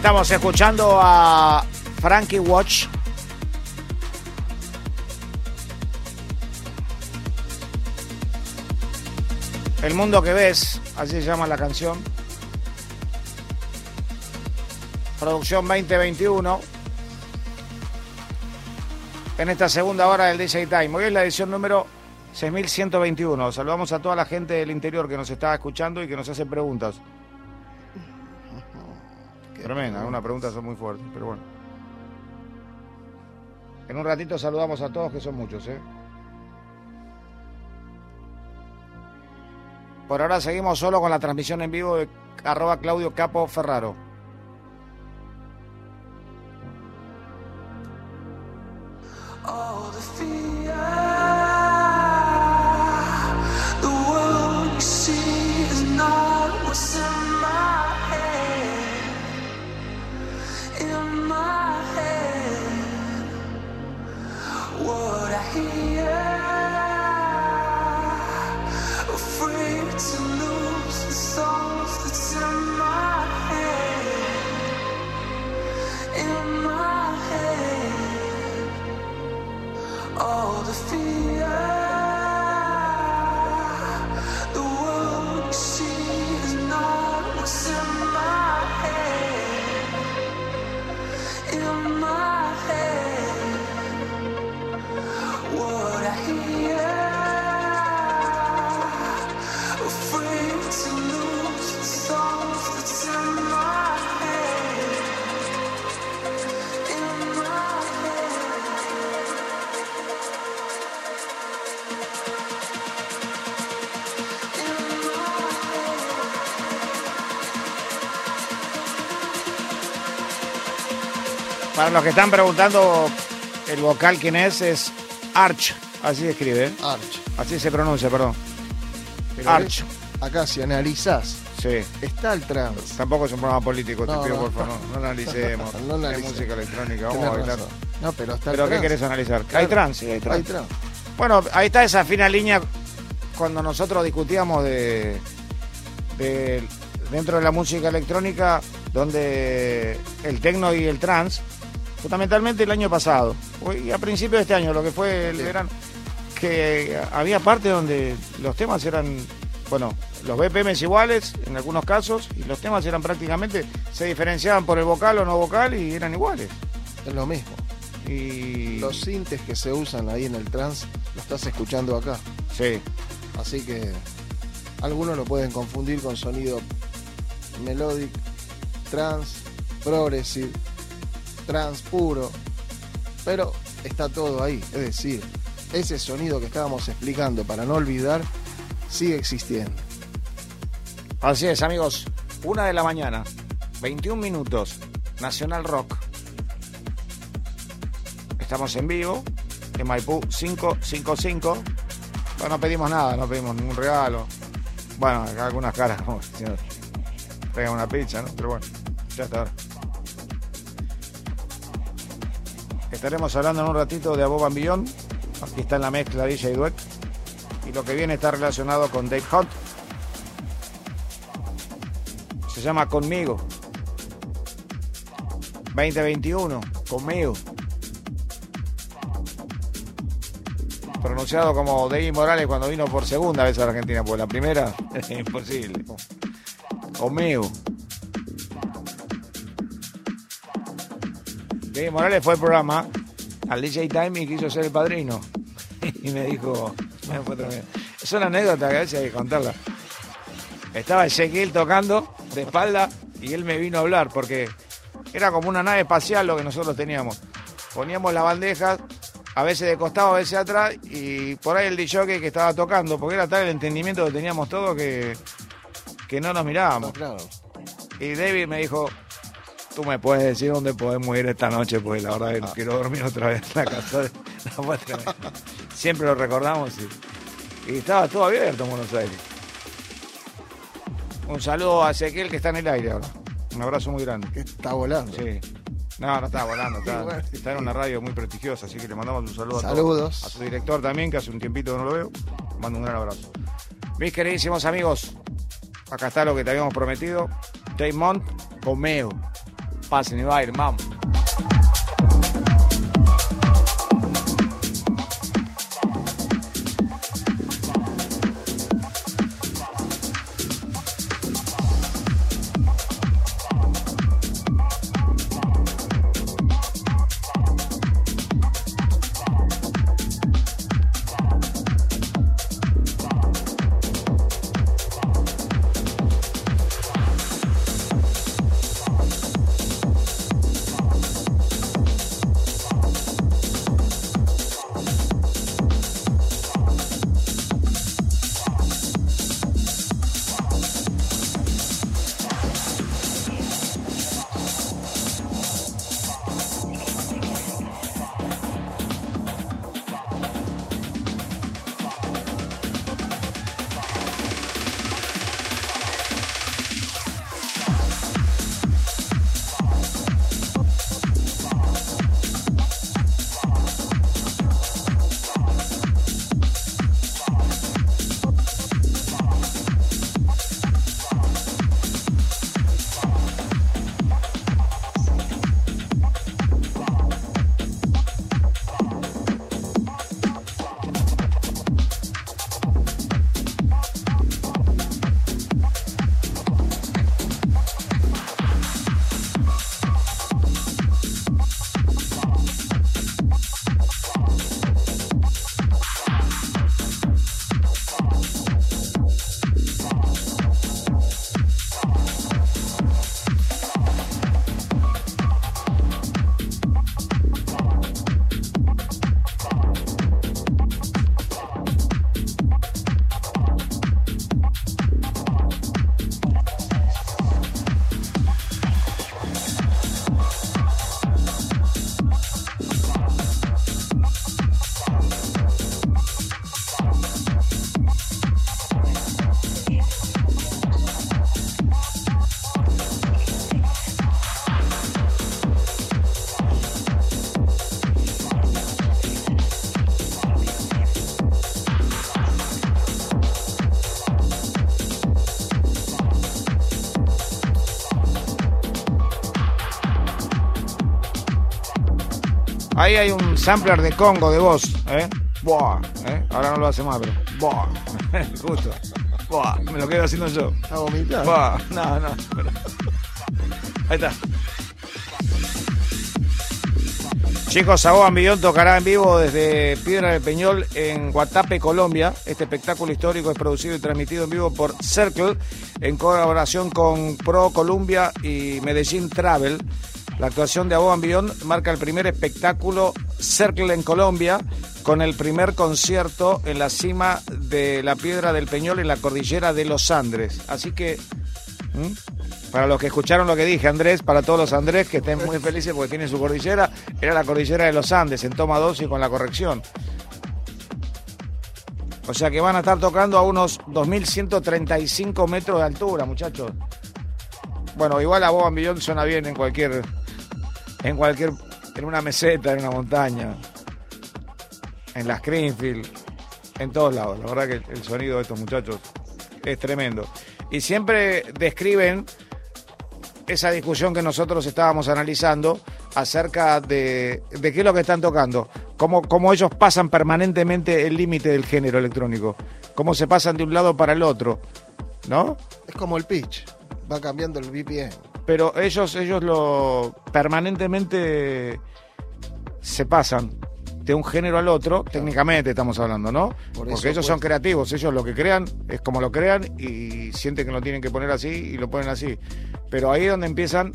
Estamos escuchando a Frankie Watch. El mundo que ves, así se llama la canción. Producción 2021. En esta segunda hora del DJ Time. Hoy es la edición número 6121. Saludamos a toda la gente del interior que nos está escuchando y que nos hace preguntas. Saludamos a todos, que son muchos, ¿eh? Por ahora seguimos solo con la transmisión en vivo de arroba Claudio Capo Ferraro. Para los que están preguntando, el vocal quién es, es Arch. Así se escribe. ¿eh? Arch. Así se pronuncia, perdón. Pero Arch. ves, Acá, si analizás, Sí. está el trance. Tampoco es un programa político, te No, pido no. por favor. No, no analicemos. No Es analicemos. música electrónica, vamos Tenés a bailar. razón. No, pero está el ¿Pero qué querés analizar? Claro. Hay trance, sí, hay trance. Hay trance. Bueno, ahí está esa fina línea cuando nosotros discutíamos de, de- dentro de la música electrónica, donde el techno y el trance, fundamentalmente el año pasado, y a principios de este año, lo que fue el Sí. verano, que había partes donde los temas eran, bueno, los BPMs iguales en algunos casos, y los temas eran prácticamente, se diferenciaban por el vocal o no vocal y eran iguales. Es lo mismo. Y Los sintes que se usan ahí en el trance, lo estás escuchando acá. sí, Así que algunos lo pueden confundir con sonido melodic, trance, progressive, trance puro. Pero está todo ahí. Es decir, ese sonido que estábamos explicando para no olvidar sigue existiendo. Así es, amigos. Una de la mañana, 21 minutos, Nacional Rock. Estamos en vivo, en Maipú 555. Bueno, no pedimos nada, no pedimos ningún regalo. Bueno, algunas caras, como si nos traigan una pizza, ¿no? Pero bueno, ya está. Estaremos hablando en un ratito de Aboba Billón. Aquí está en la mezcla DJ Dweck. Y lo que viene está relacionado con Dave Hunt. Se llama Conmigo. 2021, conmigo. Pronunciado como David Morales cuando vino por segunda vez a la Argentina, porque la primera es imposible. Conmigo. David Morales fue al programa al DJ Time y quiso ser el padrino. Y me dijo, "Bueno, fue tremendo". es una anécdota que a veces hay que contarla. Estaba Ezequiel tocando de espalda y él me vino a hablar porque era como una nave espacial lo que nosotros teníamos. Poníamos las bandejas, a veces de costado, a veces atrás, y por ahí el DJ que estaba tocando, porque era tal el entendimiento que teníamos todos que, que no nos mirábamos. claro. Y David me dijo, tú me puedes decir dónde podemos ir esta noche, pues la verdad que Ah. quiero dormir otra vez en la casa de la tremendo. Siempre lo recordamos y, y estaba todo abierto en Buenos Aires. Un saludo a Ezequiel que está en el aire ahora. Un abrazo muy grande. Que está volando. Sí. No, no está volando, está, Bueno. está en una radio muy prestigiosa, así que le mandamos un saludo a todos. Saludos. A su director también, que hace un tiempito que no lo veo. Le Mando un gran abrazo. Mis queridísimos amigos, acá está lo que te habíamos prometido. Damon Comeo. Pasen y bailen, vamos. Ahí hay un sampler de Congo de voz, ¿eh? Buah, ¿eh? Ahora no lo hace más, pero. Buah, justo. Buah, me lo quedo haciendo yo. A vomitar. Buah, no, no. pero- Ahí está. Chicos, Saboa Millón tocará en vivo desde Piedra del Peñol en Guatape, Colombia. Este espectáculo histórico es producido y transmitido en vivo por Circle en colaboración con Pro Columbia y Medellín Travel. La actuación de Beyond marca el primer espectáculo Circle en Colombia con el primer concierto en la cima de la Piedra del Peñol en la cordillera de los Andes. Así que, para los que escucharon lo que dije, Andrés, para todos los Andrés que estén muy felices porque tienen su cordillera, era la cordillera de los Andes en toma 2 y con la corrección. O sea que van a estar tocando a unos 2.135 metros de altura, muchachos. Bueno, igual a Boban Billón suena bien en cualquier, en cualquier, en una meseta, en una montaña, en la Greenfield, en todos lados. La verdad que el sonido de estos muchachos es tremendo. Y siempre describen esa discusión que nosotros estábamos analizando acerca de, de qué es lo que están tocando, cómo, cómo ellos pasan permanentemente el límite del género electrónico, cómo se pasan de un lado para el otro, ¿no? Es como el pitch. Va cambiando el BPM. Pero ellos, ellos lo permanentemente se pasan de un género al otro, técnicamente estamos hablando, ¿no? Por Porque ellos son creativos, ellos lo que crean es como lo crean y sienten que lo tienen que poner así y lo ponen así. Pero ahí es donde empiezan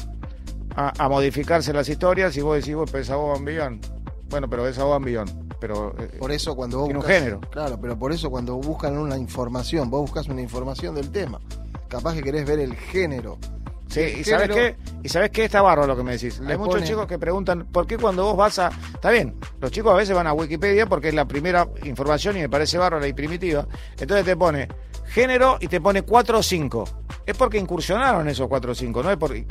a, a modificarse las historias y vos decís, vos pensás vos Billón. Bueno, pero es Boban Billón. Pero eh, Por eso cuando vos Tiene un buscas- género. Claro, pero por eso cuando buscan una información, vos buscas una información del tema. Capaz que querés ver el género. Sí, y sabes qué, y sabes qué está barro lo que me decís. Hay muchos chicos que preguntan, ¿por qué cuando vos vas a. Está bien, los chicos a veces van a Wikipedia porque es la primera información y me parece bárbara y primitiva. Entonces te pone género y te pone 4 o 5. Es porque incursionaron esos 4 o 5, no es porque.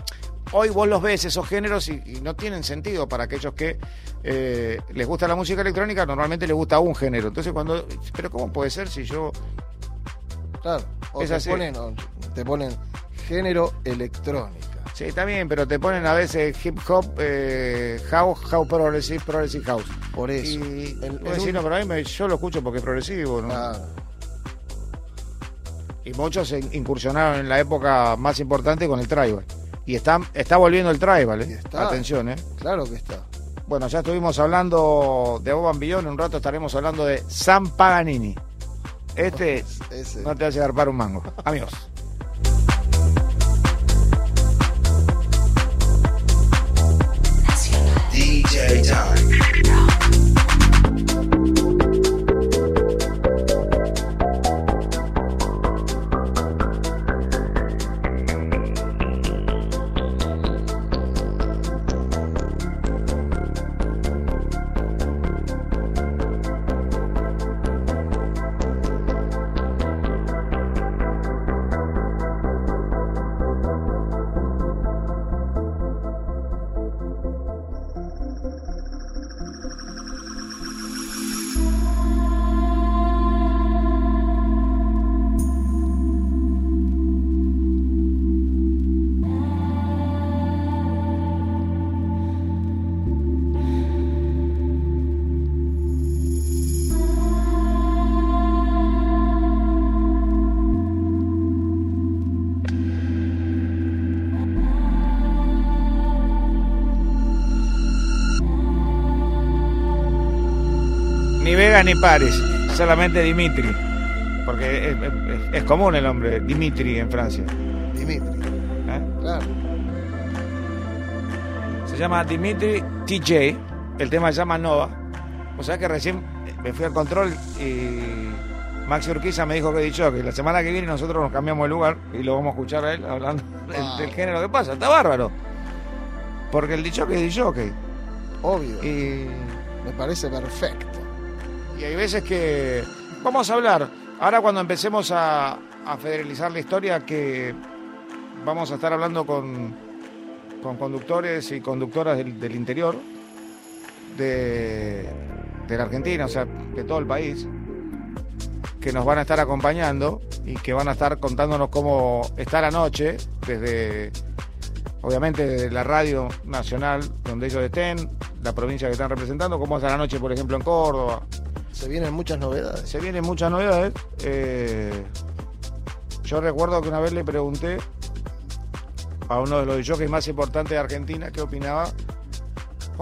Hoy vos los ves esos géneros y, y no tienen sentido para aquellos que eh, les gusta la música electrónica, normalmente les gusta un género. Entonces cuando. Pero ¿cómo puede ser si yo. Claro. O Es te así. ponen, o te ponen género electrónica. Sí, también, pero te ponen a veces hip hop, eh, house, house progressive, progressive house. Por eso. Y un- no, pero a mí me- yo lo escucho porque es progresivo, ¿no? Ah, Y muchos se incursionaron en la época más importante con el tribal. Y está, está volviendo el tribal, ¿eh? está. Atención, ¿eh? claro que está. Bueno, ya estuvimos hablando de Boban Billón, en un rato estaremos hablando de San Paganini. Este Ese. no te llegar para un mango. Amigos. DJ Time. Ni Paris, solamente Dimitri. Porque es, es- es común el nombre, Dimitri en Francia. Dimitri. ¿eh? Claro. Se llama Dimitri TJ, el tema se llama Nova. O sea que recién me fui al control y Maxi Urquiza me dijo que dicho que la semana que viene nosotros nos cambiamos de lugar y lo vamos a escuchar a él hablando del, Ah. del género que pasa. Está bárbaro. Porque el dicho que es dicho Obvio. Y, Me parece perfecto. Y hay veces que vamos a hablar. Ahora cuando empecemos a, federalizar la historia que vamos a estar hablando con, con conductores y conductoras del, del interior de, de la Argentina, o sea, de todo el país, que nos van a estar acompañando y que van a estar contándonos cómo está la noche, desde, obviamente, desde la radio nacional donde ellos estén, la provincia que están representando, cómo está la noche, por ejemplo, en Córdoba. Se vienen muchas novedades. Se vienen muchas novedades. Eh, yo recuerdo que una vez le pregunté a uno de los jockeys más importantes de Argentina qué opinaba.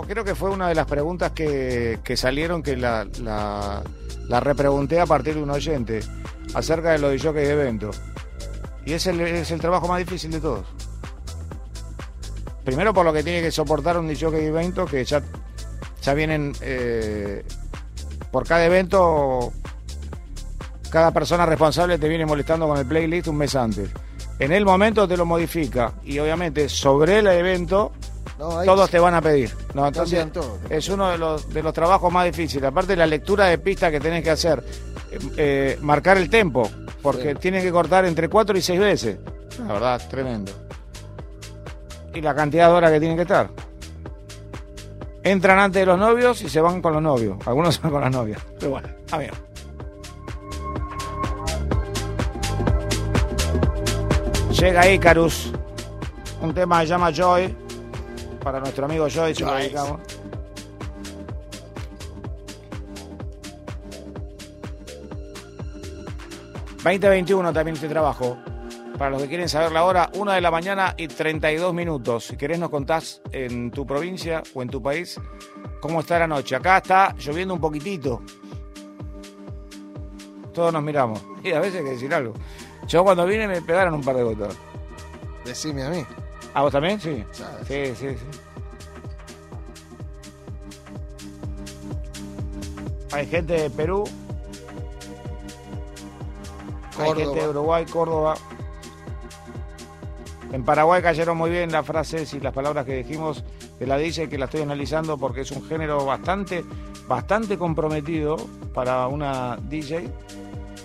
Creo que fue una de las preguntas que, que salieron que la, la, la repregunté a partir de un oyente acerca de los jockeys de evento. Y es el, es el trabajo más difícil de todos. Primero por lo que tiene que soportar un jockey de evento que ya, ya vienen eh, por cada evento cada persona responsable te viene molestando con el playlist un mes antes. En el momento te lo modifica y obviamente sobre el evento No, todos te van a pedir. No, entonces es uno de los, de los trabajos más difíciles. Aparte la lectura de pista que tenés que hacer, eh, eh, marcar el tempo, porque Sí. tienen que cortar entre cuatro y seis veces. La verdad, tremendo. Y la cantidad de horas que tienen que estar. Entran antes de los novios y se van con los novios. Algunos se van con las novias. Pero bueno, amigo. Llega Icarus, un tema que se llama Joy, para nuestro amigo Joy, se lo dedicamos. ...2021 también este trabajo. Para los que quieren saber la hora, una de la mañana y 32 minutos. Si querés nos contás en tu provincia o en tu país cómo está la noche. Acá está lloviendo un poquitito. Todos nos miramos. Y a veces hay que decir algo. Yo cuando vine me pegaron un par de gotas. Decime a mí. ¿A vos también? Sí. ¿Sabes? Sí, sí, sí. Hay gente de Perú. Hay gente de Uruguay, Córdoba. En Paraguay cayeron muy bien las frases y las palabras que dijimos de la DJ, que la estoy analizando porque es un género bastante, bastante comprometido para una DJ.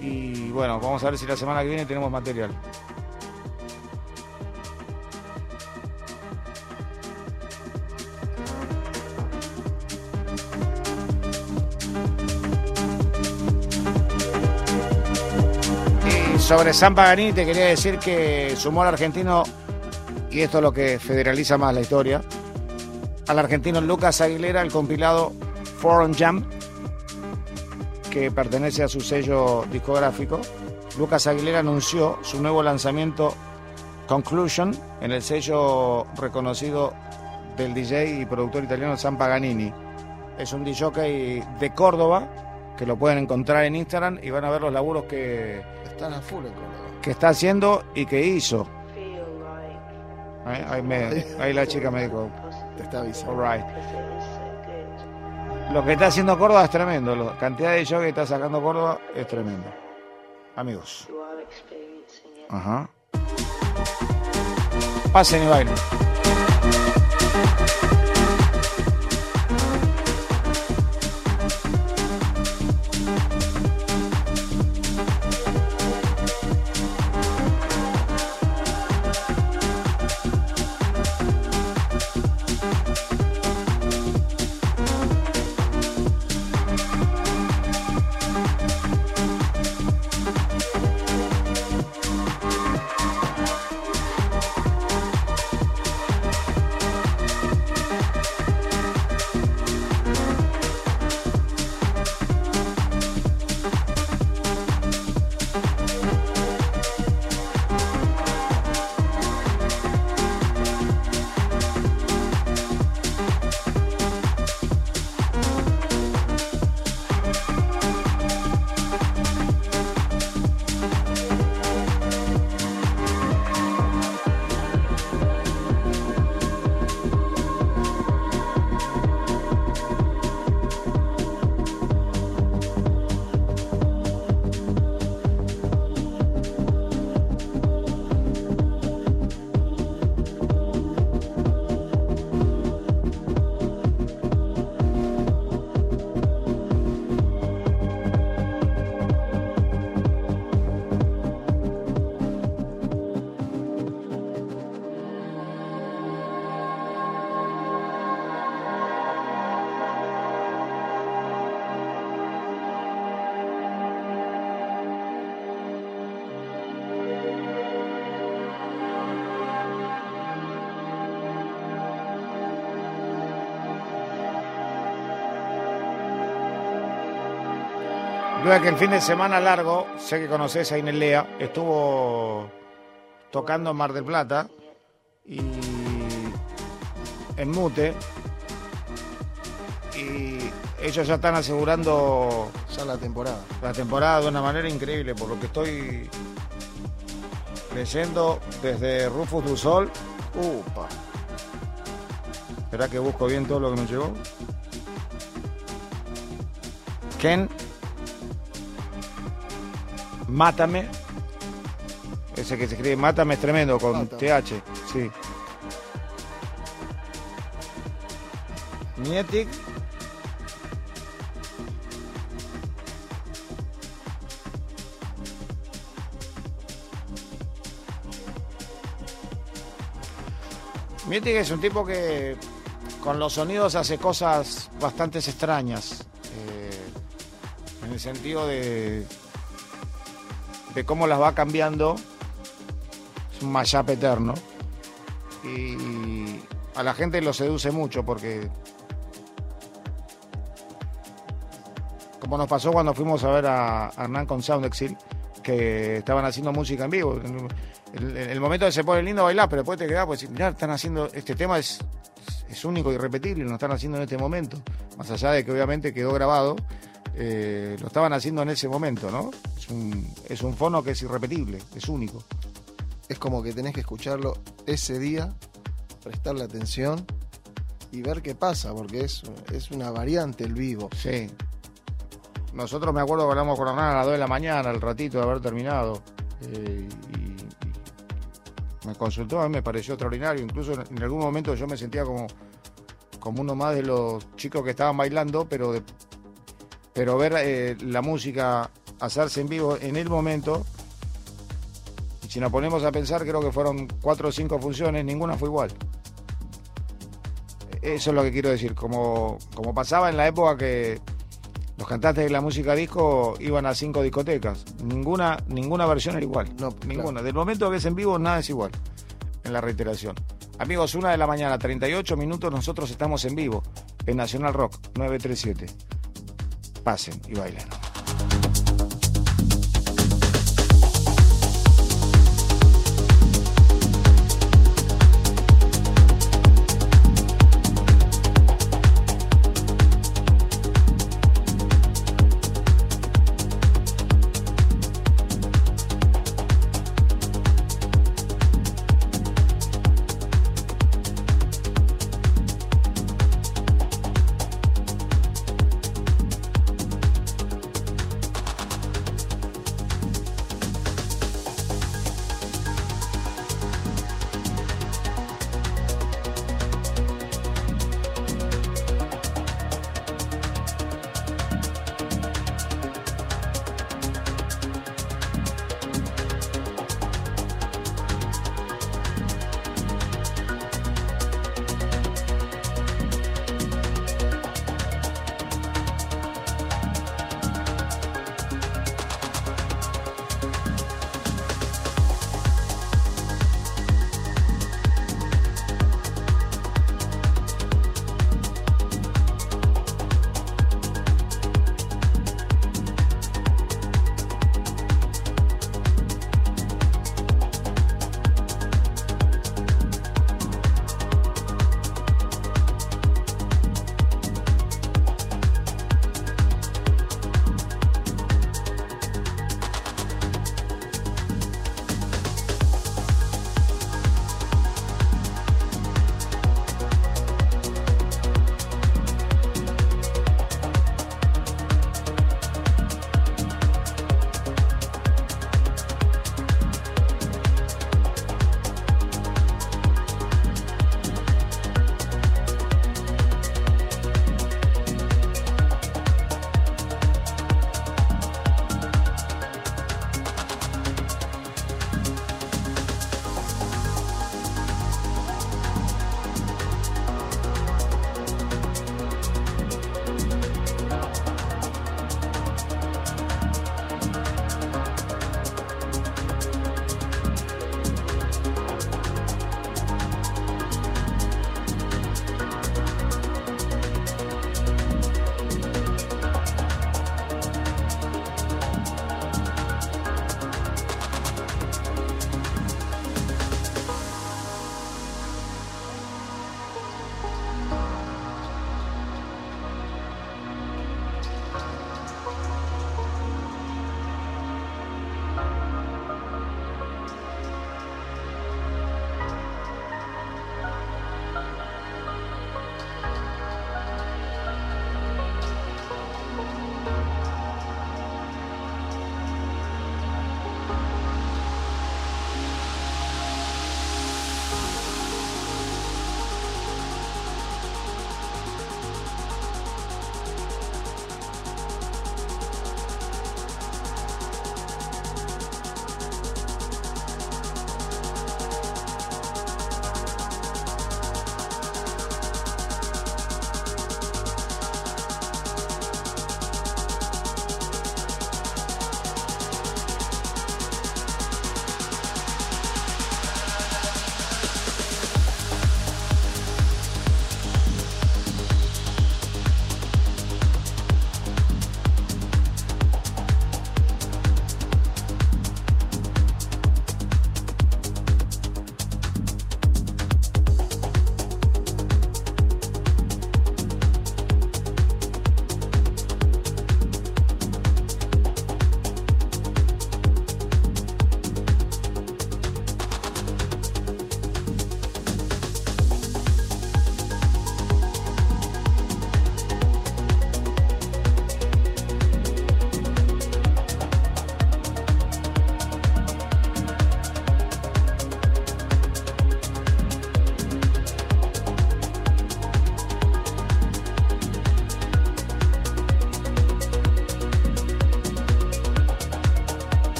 Y bueno, vamos a ver si la semana que viene tenemos material. Sobre San Paganini te quería decir que su humor argentino y esto es lo que federaliza más la historia, al argentino Lucas Aguilera el compilado Foreign Jam, que pertenece a su sello discográfico. Lucas Aguilera anunció su nuevo lanzamiento Conclusion en el sello reconocido del DJ y productor italiano San Paganini. Es un DJ de Córdoba que lo pueden encontrar en Instagram y van a ver los laburos que, Están a full en Córdoba. que está haciendo y que hizo. Ahí, ahí me- ahí la chica me dijo, Te está avisando. all right. Lo que está haciendo Córdoba es tremendo. La cantidad de show que está sacando Córdoba es tremendo. Amigos. Ajá. Pasen y bailen. Que el fin de semana largo, sé que conoces a Inés Lea, estuvo tocando en Mar del Plata y en Mute. Y ellos ya están asegurando Ya la temporada. la temporada de una manera increíble, por lo que estoy leyendo desde Rufus du Sol. Upa. Espera que busco bien todo lo que me llegó. Ken. Mátame. Ese que se escribe Mátame es tremendo con Mátame. TH. Sí. Nietic. Mietic es un tipo que con los sonidos hace cosas bastante extrañas. eh, en el sentido de, de cómo las va cambiando. Es un mashup eterno. Y a la gente lo seduce mucho porque. Como nos pasó cuando fuimos a ver a, Hernán con Sound Exil, que estaban haciendo música en vivo. En el, el momento que se pone lindo bailar, pero después te quedás, pues mirá, están haciendo, este tema es, es único y irrepetible, lo están haciendo en este momento. Más allá de que obviamente quedó grabado, eh, lo estaban haciendo en ese momento, ¿no? Es un, es un fono que es irrepetible, es único. Es como que tenés que escucharlo ese día, prestarle atención y ver qué pasa, porque es, es una variante el vivo. Sí. Nosotros me acuerdo que hablamos con Hernán a las 2 de la mañana, al ratito de haber terminado. eh, y, y me consultó, a mí me pareció extraordinario. Incluso en, en algún momento yo me sentía como, como uno más de los chicos que estaban bailando, pero, de- pero ver eh, la música hacerse en vivo en el momento. Y si nos ponemos a pensar, creo que fueron cuatro o cinco funciones, ninguna fue igual. Eso es lo que quiero decir. Como, como pasaba en la época que los cantantes de la música disco iban a cinco discotecas. Ninguna, ninguna versión era igual. No, ninguna. Del momento que es en vivo, nada es igual. En en la reiteración. Amigos, una de la mañana, 38 minutos, nosotros estamos en vivo en Nacional Rock 937. Pasen y bailen.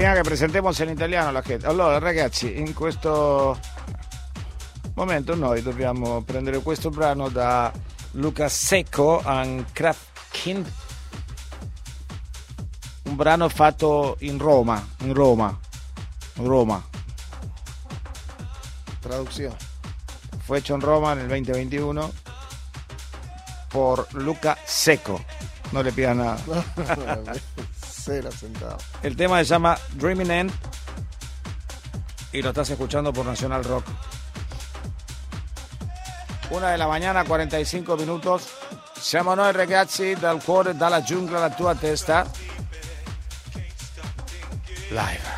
Quería che presentiamo in italiano la gente. Allora, ragazzi, in questo momento noi dobbiamo prendere questo brano da Luca Secco and Kraftkind. Un brano fatto in Roma, in Roma, in Roma. Traducción. Fue hecho en Roma en el 2021 por Luca Secco. No le pidan nada. El tema se llama Dreaming End y lo estás escuchando por Nacional Rock. Una de la mañana, 45 minutos. Siamo noi ragazzi dal cuore, dalla giungla alla tua testa. Live.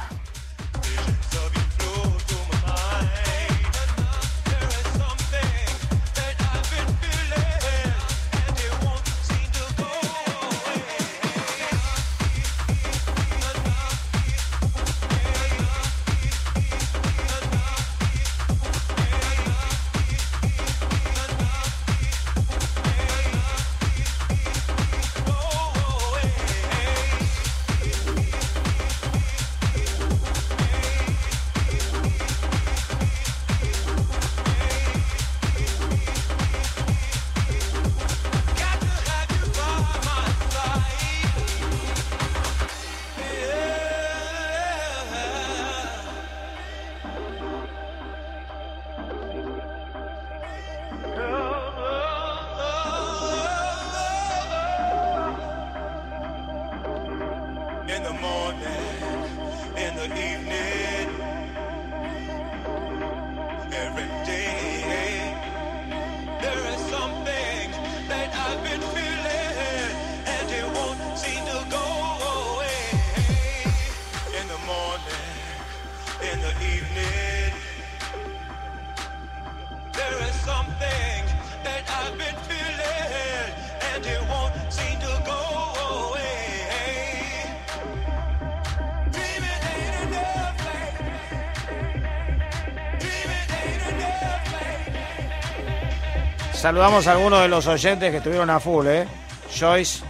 Saludamos a algunos de los oyentes que estuvieron a full, ¿eh? Joyce,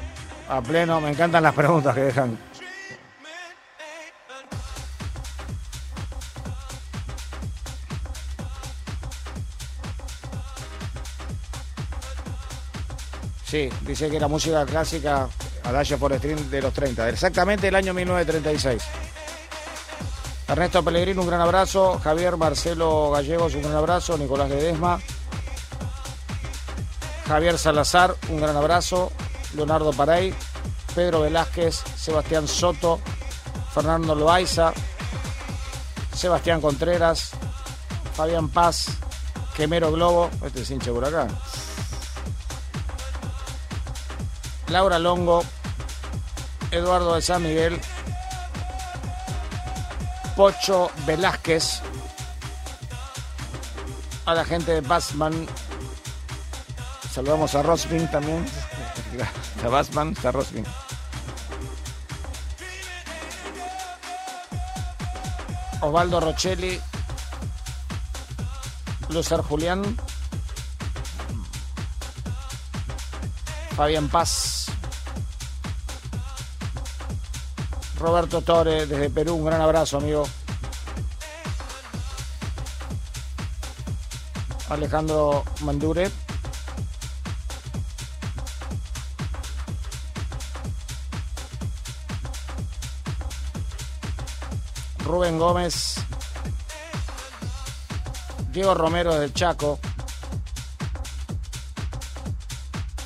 a pleno. Me encantan las preguntas que dejan. Sí, dice que la música clásica Adagio por Stream de los 30, exactamente el año 1936. Ernesto Pellegrini, un gran abrazo. Javier Marcelo Gallegos, un gran abrazo. Nicolás Ledesma. Javier Salazar, un gran abrazo. Leonardo Paray. Pedro Velázquez, Sebastián Soto. Fernando Loaiza. Sebastián Contreras. Fabián Paz. Quemero Globo. Este es hincha de huracán. Laura Longo. Eduardo de San Miguel. Pocho Velázquez. A la gente de Bassman. Saludamos a Rosbin también. A Bassman, a Rosbin. Osvaldo Rochelli. Lucer Julián. Fabián Paz. Roberto Torre desde Perú, un gran abrazo, amigo. Alejandro Mandure. Rubén Gómez. Diego Romero del Chaco.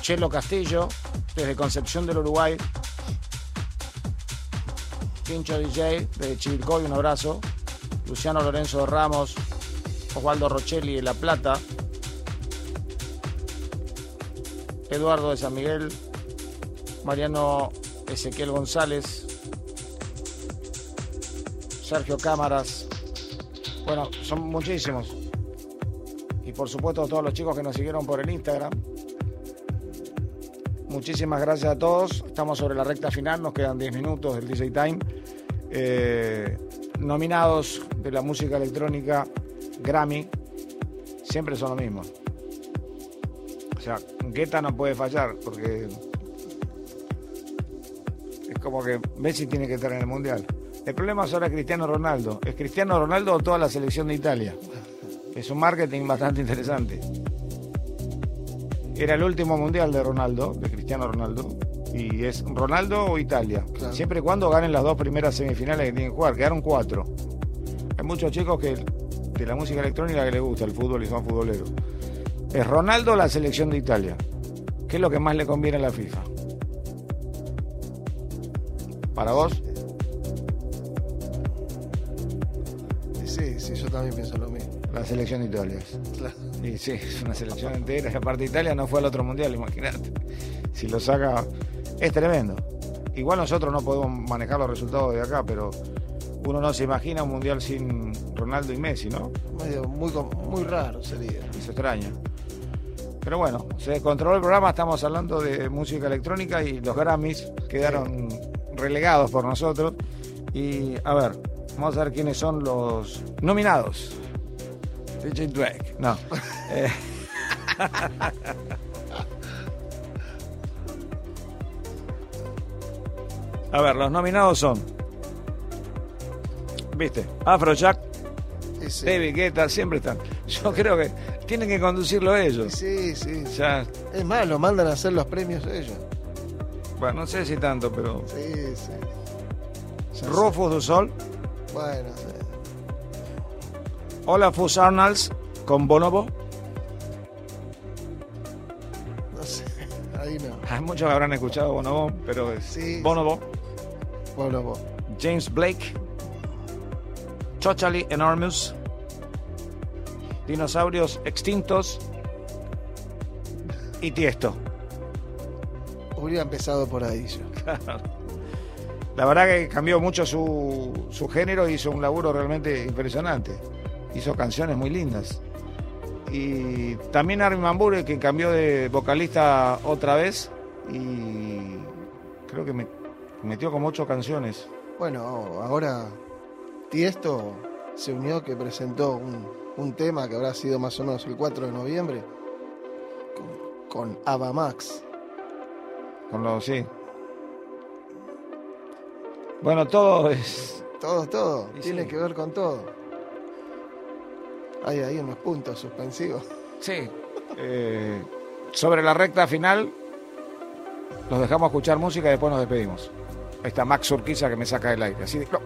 Chelo Castillo, desde Concepción del Uruguay. Pincho DJ de Chivilcoy, un abrazo. Luciano Lorenzo Ramos, Osvaldo Rochelli de La Plata. Eduardo de San Miguel, Mariano Ezequiel González, Sergio Cámaras. Bueno, son muchísimos. Y por supuesto todos los chicos que nos siguieron por el Instagram. Muchísimas gracias a todos. Estamos sobre la recta final, nos quedan 10 minutos del DJ Time. Eh, nominados de la música electrónica Grammy siempre son los mismos. O sea, Guetta no puede fallar porque es como que Messi tiene que estar en el mundial. El problema es ahora Cristiano Ronaldo. ¿Es Cristiano Ronaldo o toda la selección de Italia? Es un marketing bastante interesante. Era el último mundial de Ronaldo, de Cristiano Ronaldo. Y es Ronaldo o Italia. Siempre y cuando ganen las dos primeras semifinales que tienen que jugar. Quedaron cuatro. Hay muchos chicos que de la música electrónica que les gusta el fútbol y son futboleros. Es Ronaldo o la selección de Italia. ¿Qué es lo que más le conviene a la FIFA? ¿Para vos? Sí, yo también pienso lo mismo. La selección de Italia. Claro. Y sí, es una selección entera. Y aparte Italia no fue al otro mundial, imagínate. Si lo saca, es tremendo. Igual nosotros no podemos manejar los resultados de acá, pero uno no se imagina un mundial sin Ronaldo y Messi, ¿no? Medio muy, muy raro sería. Se extraña. Pero bueno, se descontroló el programa, estamos hablando de música electrónica y los Grammys quedaron relegados por nosotros. Y a ver, vamos a ver quiénes son los nominados. DJ Drake, no. Eh, A ver, los nominados son. ¿Viste? Afrojack, Sí, sí. David Guetta, siempre están. Yo creo que tienen que conducirlo ellos. Sí, sí. Ya, Es más, lo mandan a hacer los premios ellos. bueno, no sé si tanto, pero. Sí, sí. Rufus du Sol, Bueno, sí. Olafus Arnalds con Bonobo. no sé. Ahí no. Hay muchos que habrán escuchado Bonobo, pero es Sí, Bonobo. Bueno, vos. James Blake, Totally Enormous, Dinosaurios Extintos y Tiesto. Hubiera empezado por ahí yo. La verdad que cambió mucho su, su género y hizo un laburo realmente impresionante. Hizo canciones muy lindas. Y también Armin Van Buuren, que cambió de vocalista otra vez y creo que me- metió como ocho canciones. Bueno, ahora Tiesto se unió que presentó un, un tema que habrá sido más o menos el 4 de noviembre con, con Ava Max. Con los, sí. Bueno, todo es... Todo, todo. Y Tiene sí. que ver con todo. Hay ahí unos puntos suspensivos. Sí. Eh, sobre la recta final, los dejamos escuchar música y después nos despedimos. Ahí está Max Urquiza que me saca del aire. Así de- no.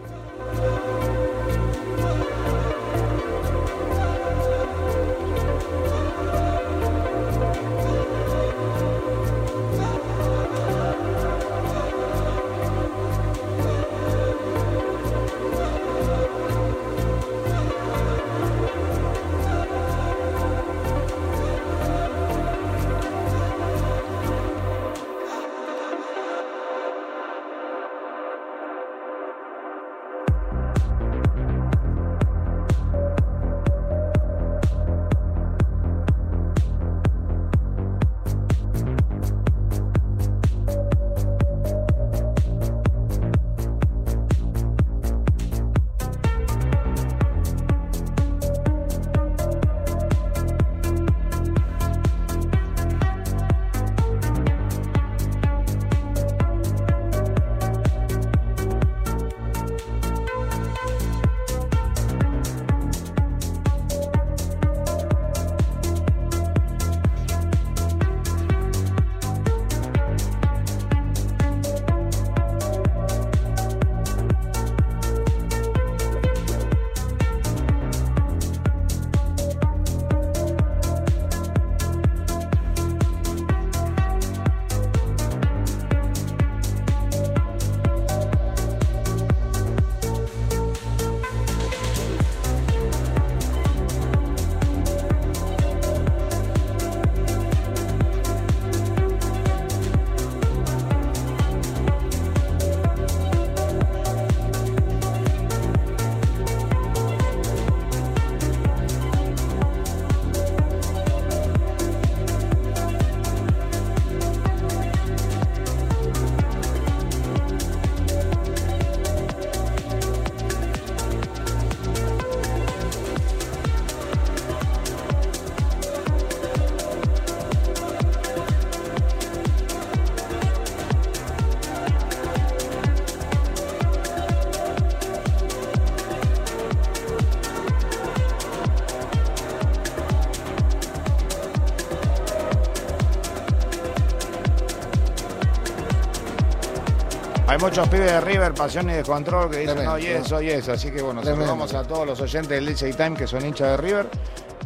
Muchos pibes de River, Pasión y Descontrol que dicen, Tremendo. no, y eso, y eso. Así que bueno, Tremendo. saludamos a todos los oyentes del DJ Time que son hinchas de River.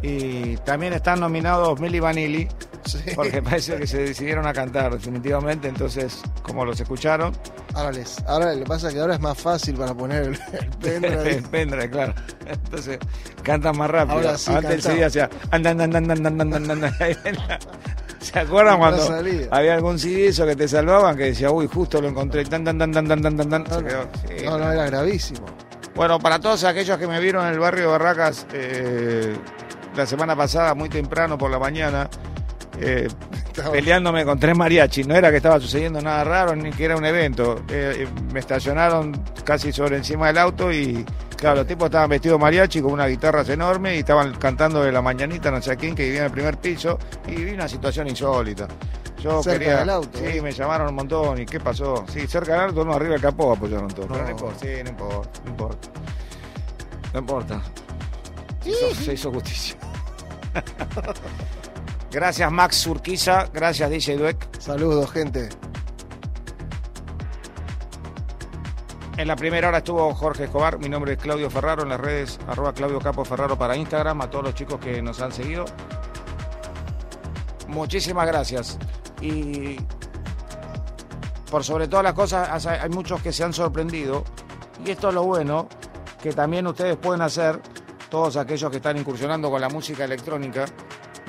Y también están nominados Milli Vanilli, porque parece que se decidieron a cantar definitivamente. Entonces, como los escucharon, Ahora, les, ahora lo que pasa es que ahora es más fácil para poner el, el pendrive. el pendrive, claro. Entonces, cantan más rápido. Ahora sí, Antes el cantamos. CD hacía... andan, andan, andan, andan, andan, andan. ¿Se acuerdan cuando había algún cidizo que te salvaban que decía, uy, justo lo encontré, tan, tan, tan, tan, tan, tan, tan? No, quedó, no, no, era gravísimo. Bueno, para todos aquellos que me vieron en el barrio de Barracas eh, la semana pasada, muy temprano por la mañana, eh, peleándome con tres mariachis. No era que estaba sucediendo nada raro ni que era un evento. Eh, me estacionaron casi sobre encima del auto y claro, los tipos estaban vestidos mariachi con unas guitarras enormes y estaban cantando de la mañanita, no sé a quién, que vivía en el primer piso y vi una situación insólita. Yo Cerca quería, del auto, Sí, ¿eh? me llamaron un montón. ¿Y qué pasó? Sí, cerca del auto, no, arriba del capó apoyaron todos. Pero no No. importa, sí, no importa, no importa. No importa. Se hizo, se hizo justicia. gracias Max Surquiza, gracias DJ Dueck. Saludos, gente. En la primera hora estuvo Jorge Escobar, mi nombre es Claudio Ferraro, en las redes arroba Claudio Capo Ferraro para Instagram, a todos los chicos que nos han seguido. Muchísimas gracias. Y por sobre todas las cosas, hay muchos que se han sorprendido. Y esto es lo bueno, que también ustedes pueden hacer, todos aquellos que están incursionando con la música electrónica,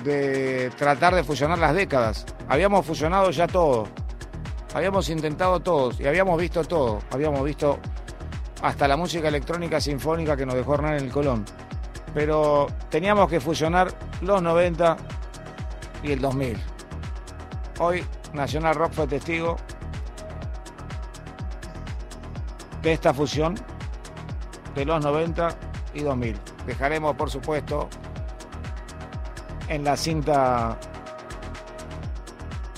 de tratar de fusionar las décadas. Habíamos fusionado ya todo. Habíamos intentado todos y habíamos visto todo. Habíamos visto hasta la música electrónica sinfónica que nos dejó Hernán en el Colón. Pero teníamos que fusionar los 90 y el 2000. Hoy Nacional Rock fue testigo de esta fusión de los 90 y 2000. Dejaremos, por supuesto, en la cinta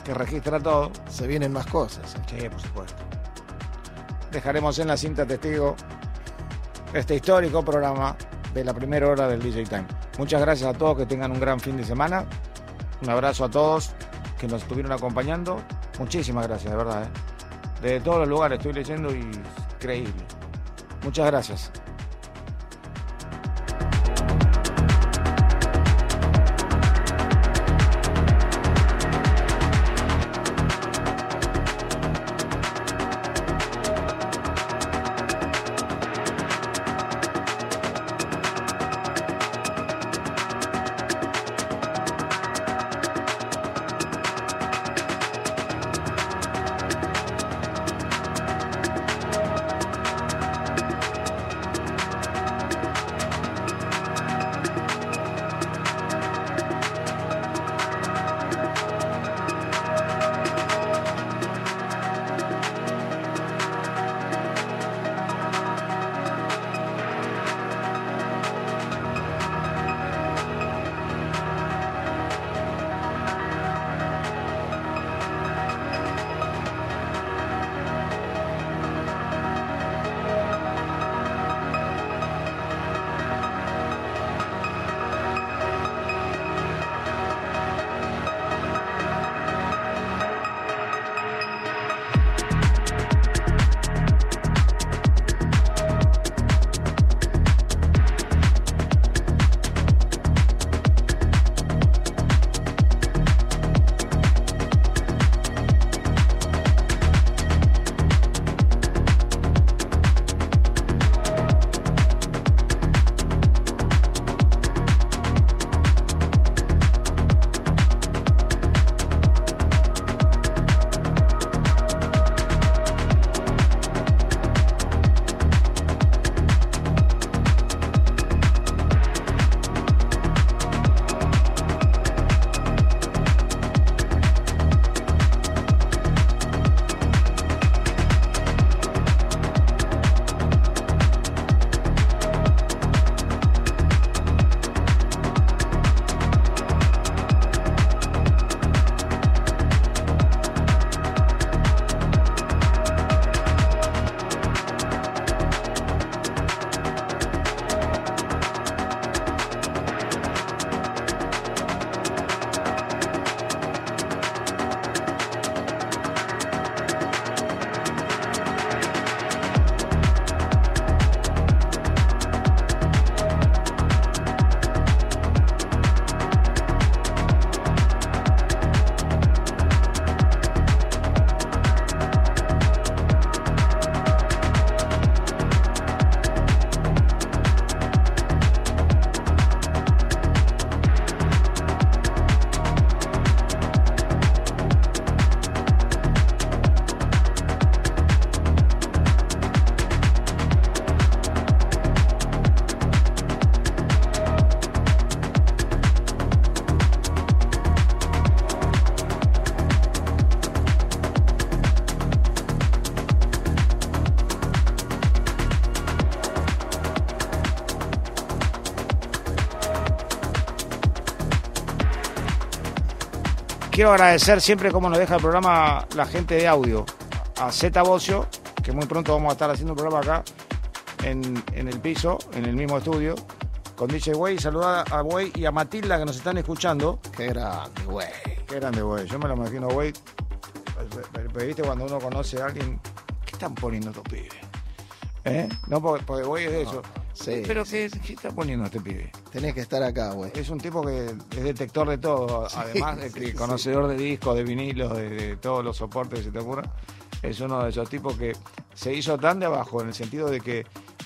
que registra todo. Se vienen más cosas. Sí, por supuesto. Dejaremos en la cinta testigo este histórico programa de la primera hora del DJ Time. Muchas gracias a todos, que tengan un gran fin de semana. Un abrazo a todos que nos estuvieron acompañando. Muchísimas gracias, de verdad. ¿eh? De todos los lugares estoy leyendo y increíble. Muchas gracias. Quiero agradecer siempre como nos deja el programa la gente de audio. A Z Bocio, que muy pronto vamos a estar haciendo un programa acá en, en el piso, en el mismo estudio, con DJ Way. Saludar a Way y a Matilda que nos están escuchando. Qué grande, güey. Qué grande, Way. Yo me lo imagino, Way. Pero viste cuando uno conoce a alguien, ¿qué están poniendo estos pibes? ¿Eh? No, porque, porque Way es eso. sí, Pero ¿qué, ¿qué está poniendo este pibe? Tenés que estar acá, güey. Es un tipo que es detector de todo, además de que sí, conocedor de discos, de vinilos, de, de todos los soportes que se te ocurra. Es uno de esos tipos que se hizo tan de abajo, en el sentido de que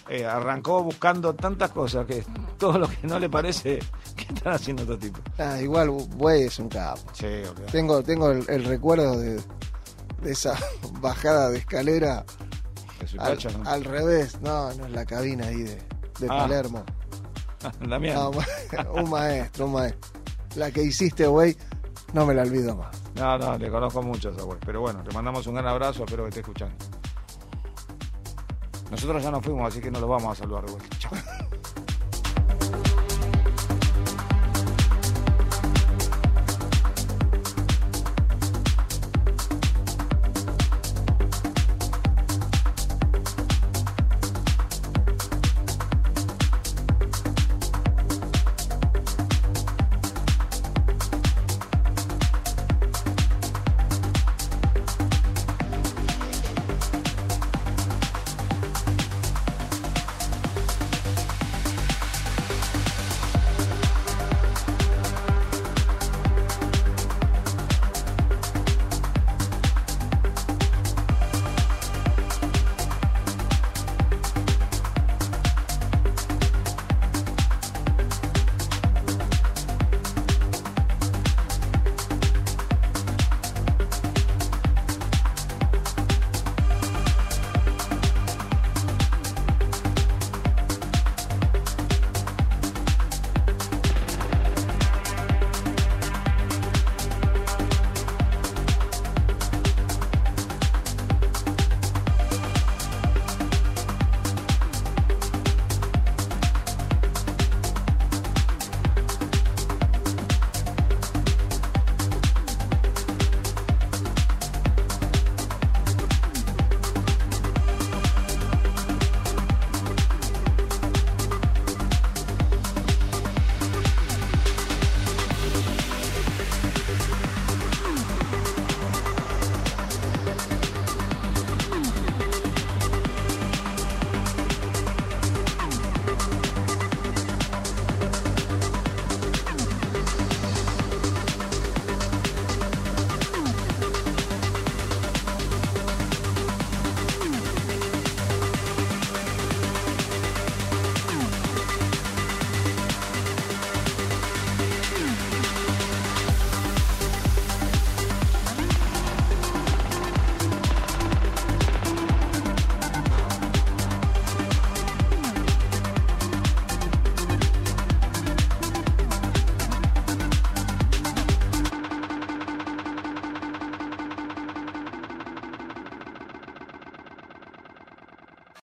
eh, arrancó buscando tantas cosas que todo lo que no le parece que están haciendo estos tipos. Ah, igual, güey es un capo. Sí, ok. Tengo, tengo el, el recuerdo de, de esa bajada de escalera al, pacha, ¿no? al revés. No, no es la cabina ahí de, de Ah. Palermo. Damián. No, un maestro, un maestro. La que hiciste, güey, no me la olvido más. No, no, le conozco mucho a esa güey. Pero bueno, le mandamos un gran abrazo, espero que esté escuchando. Nosotros ya nos fuimos, así que no los vamos a saludar, güey. Chao.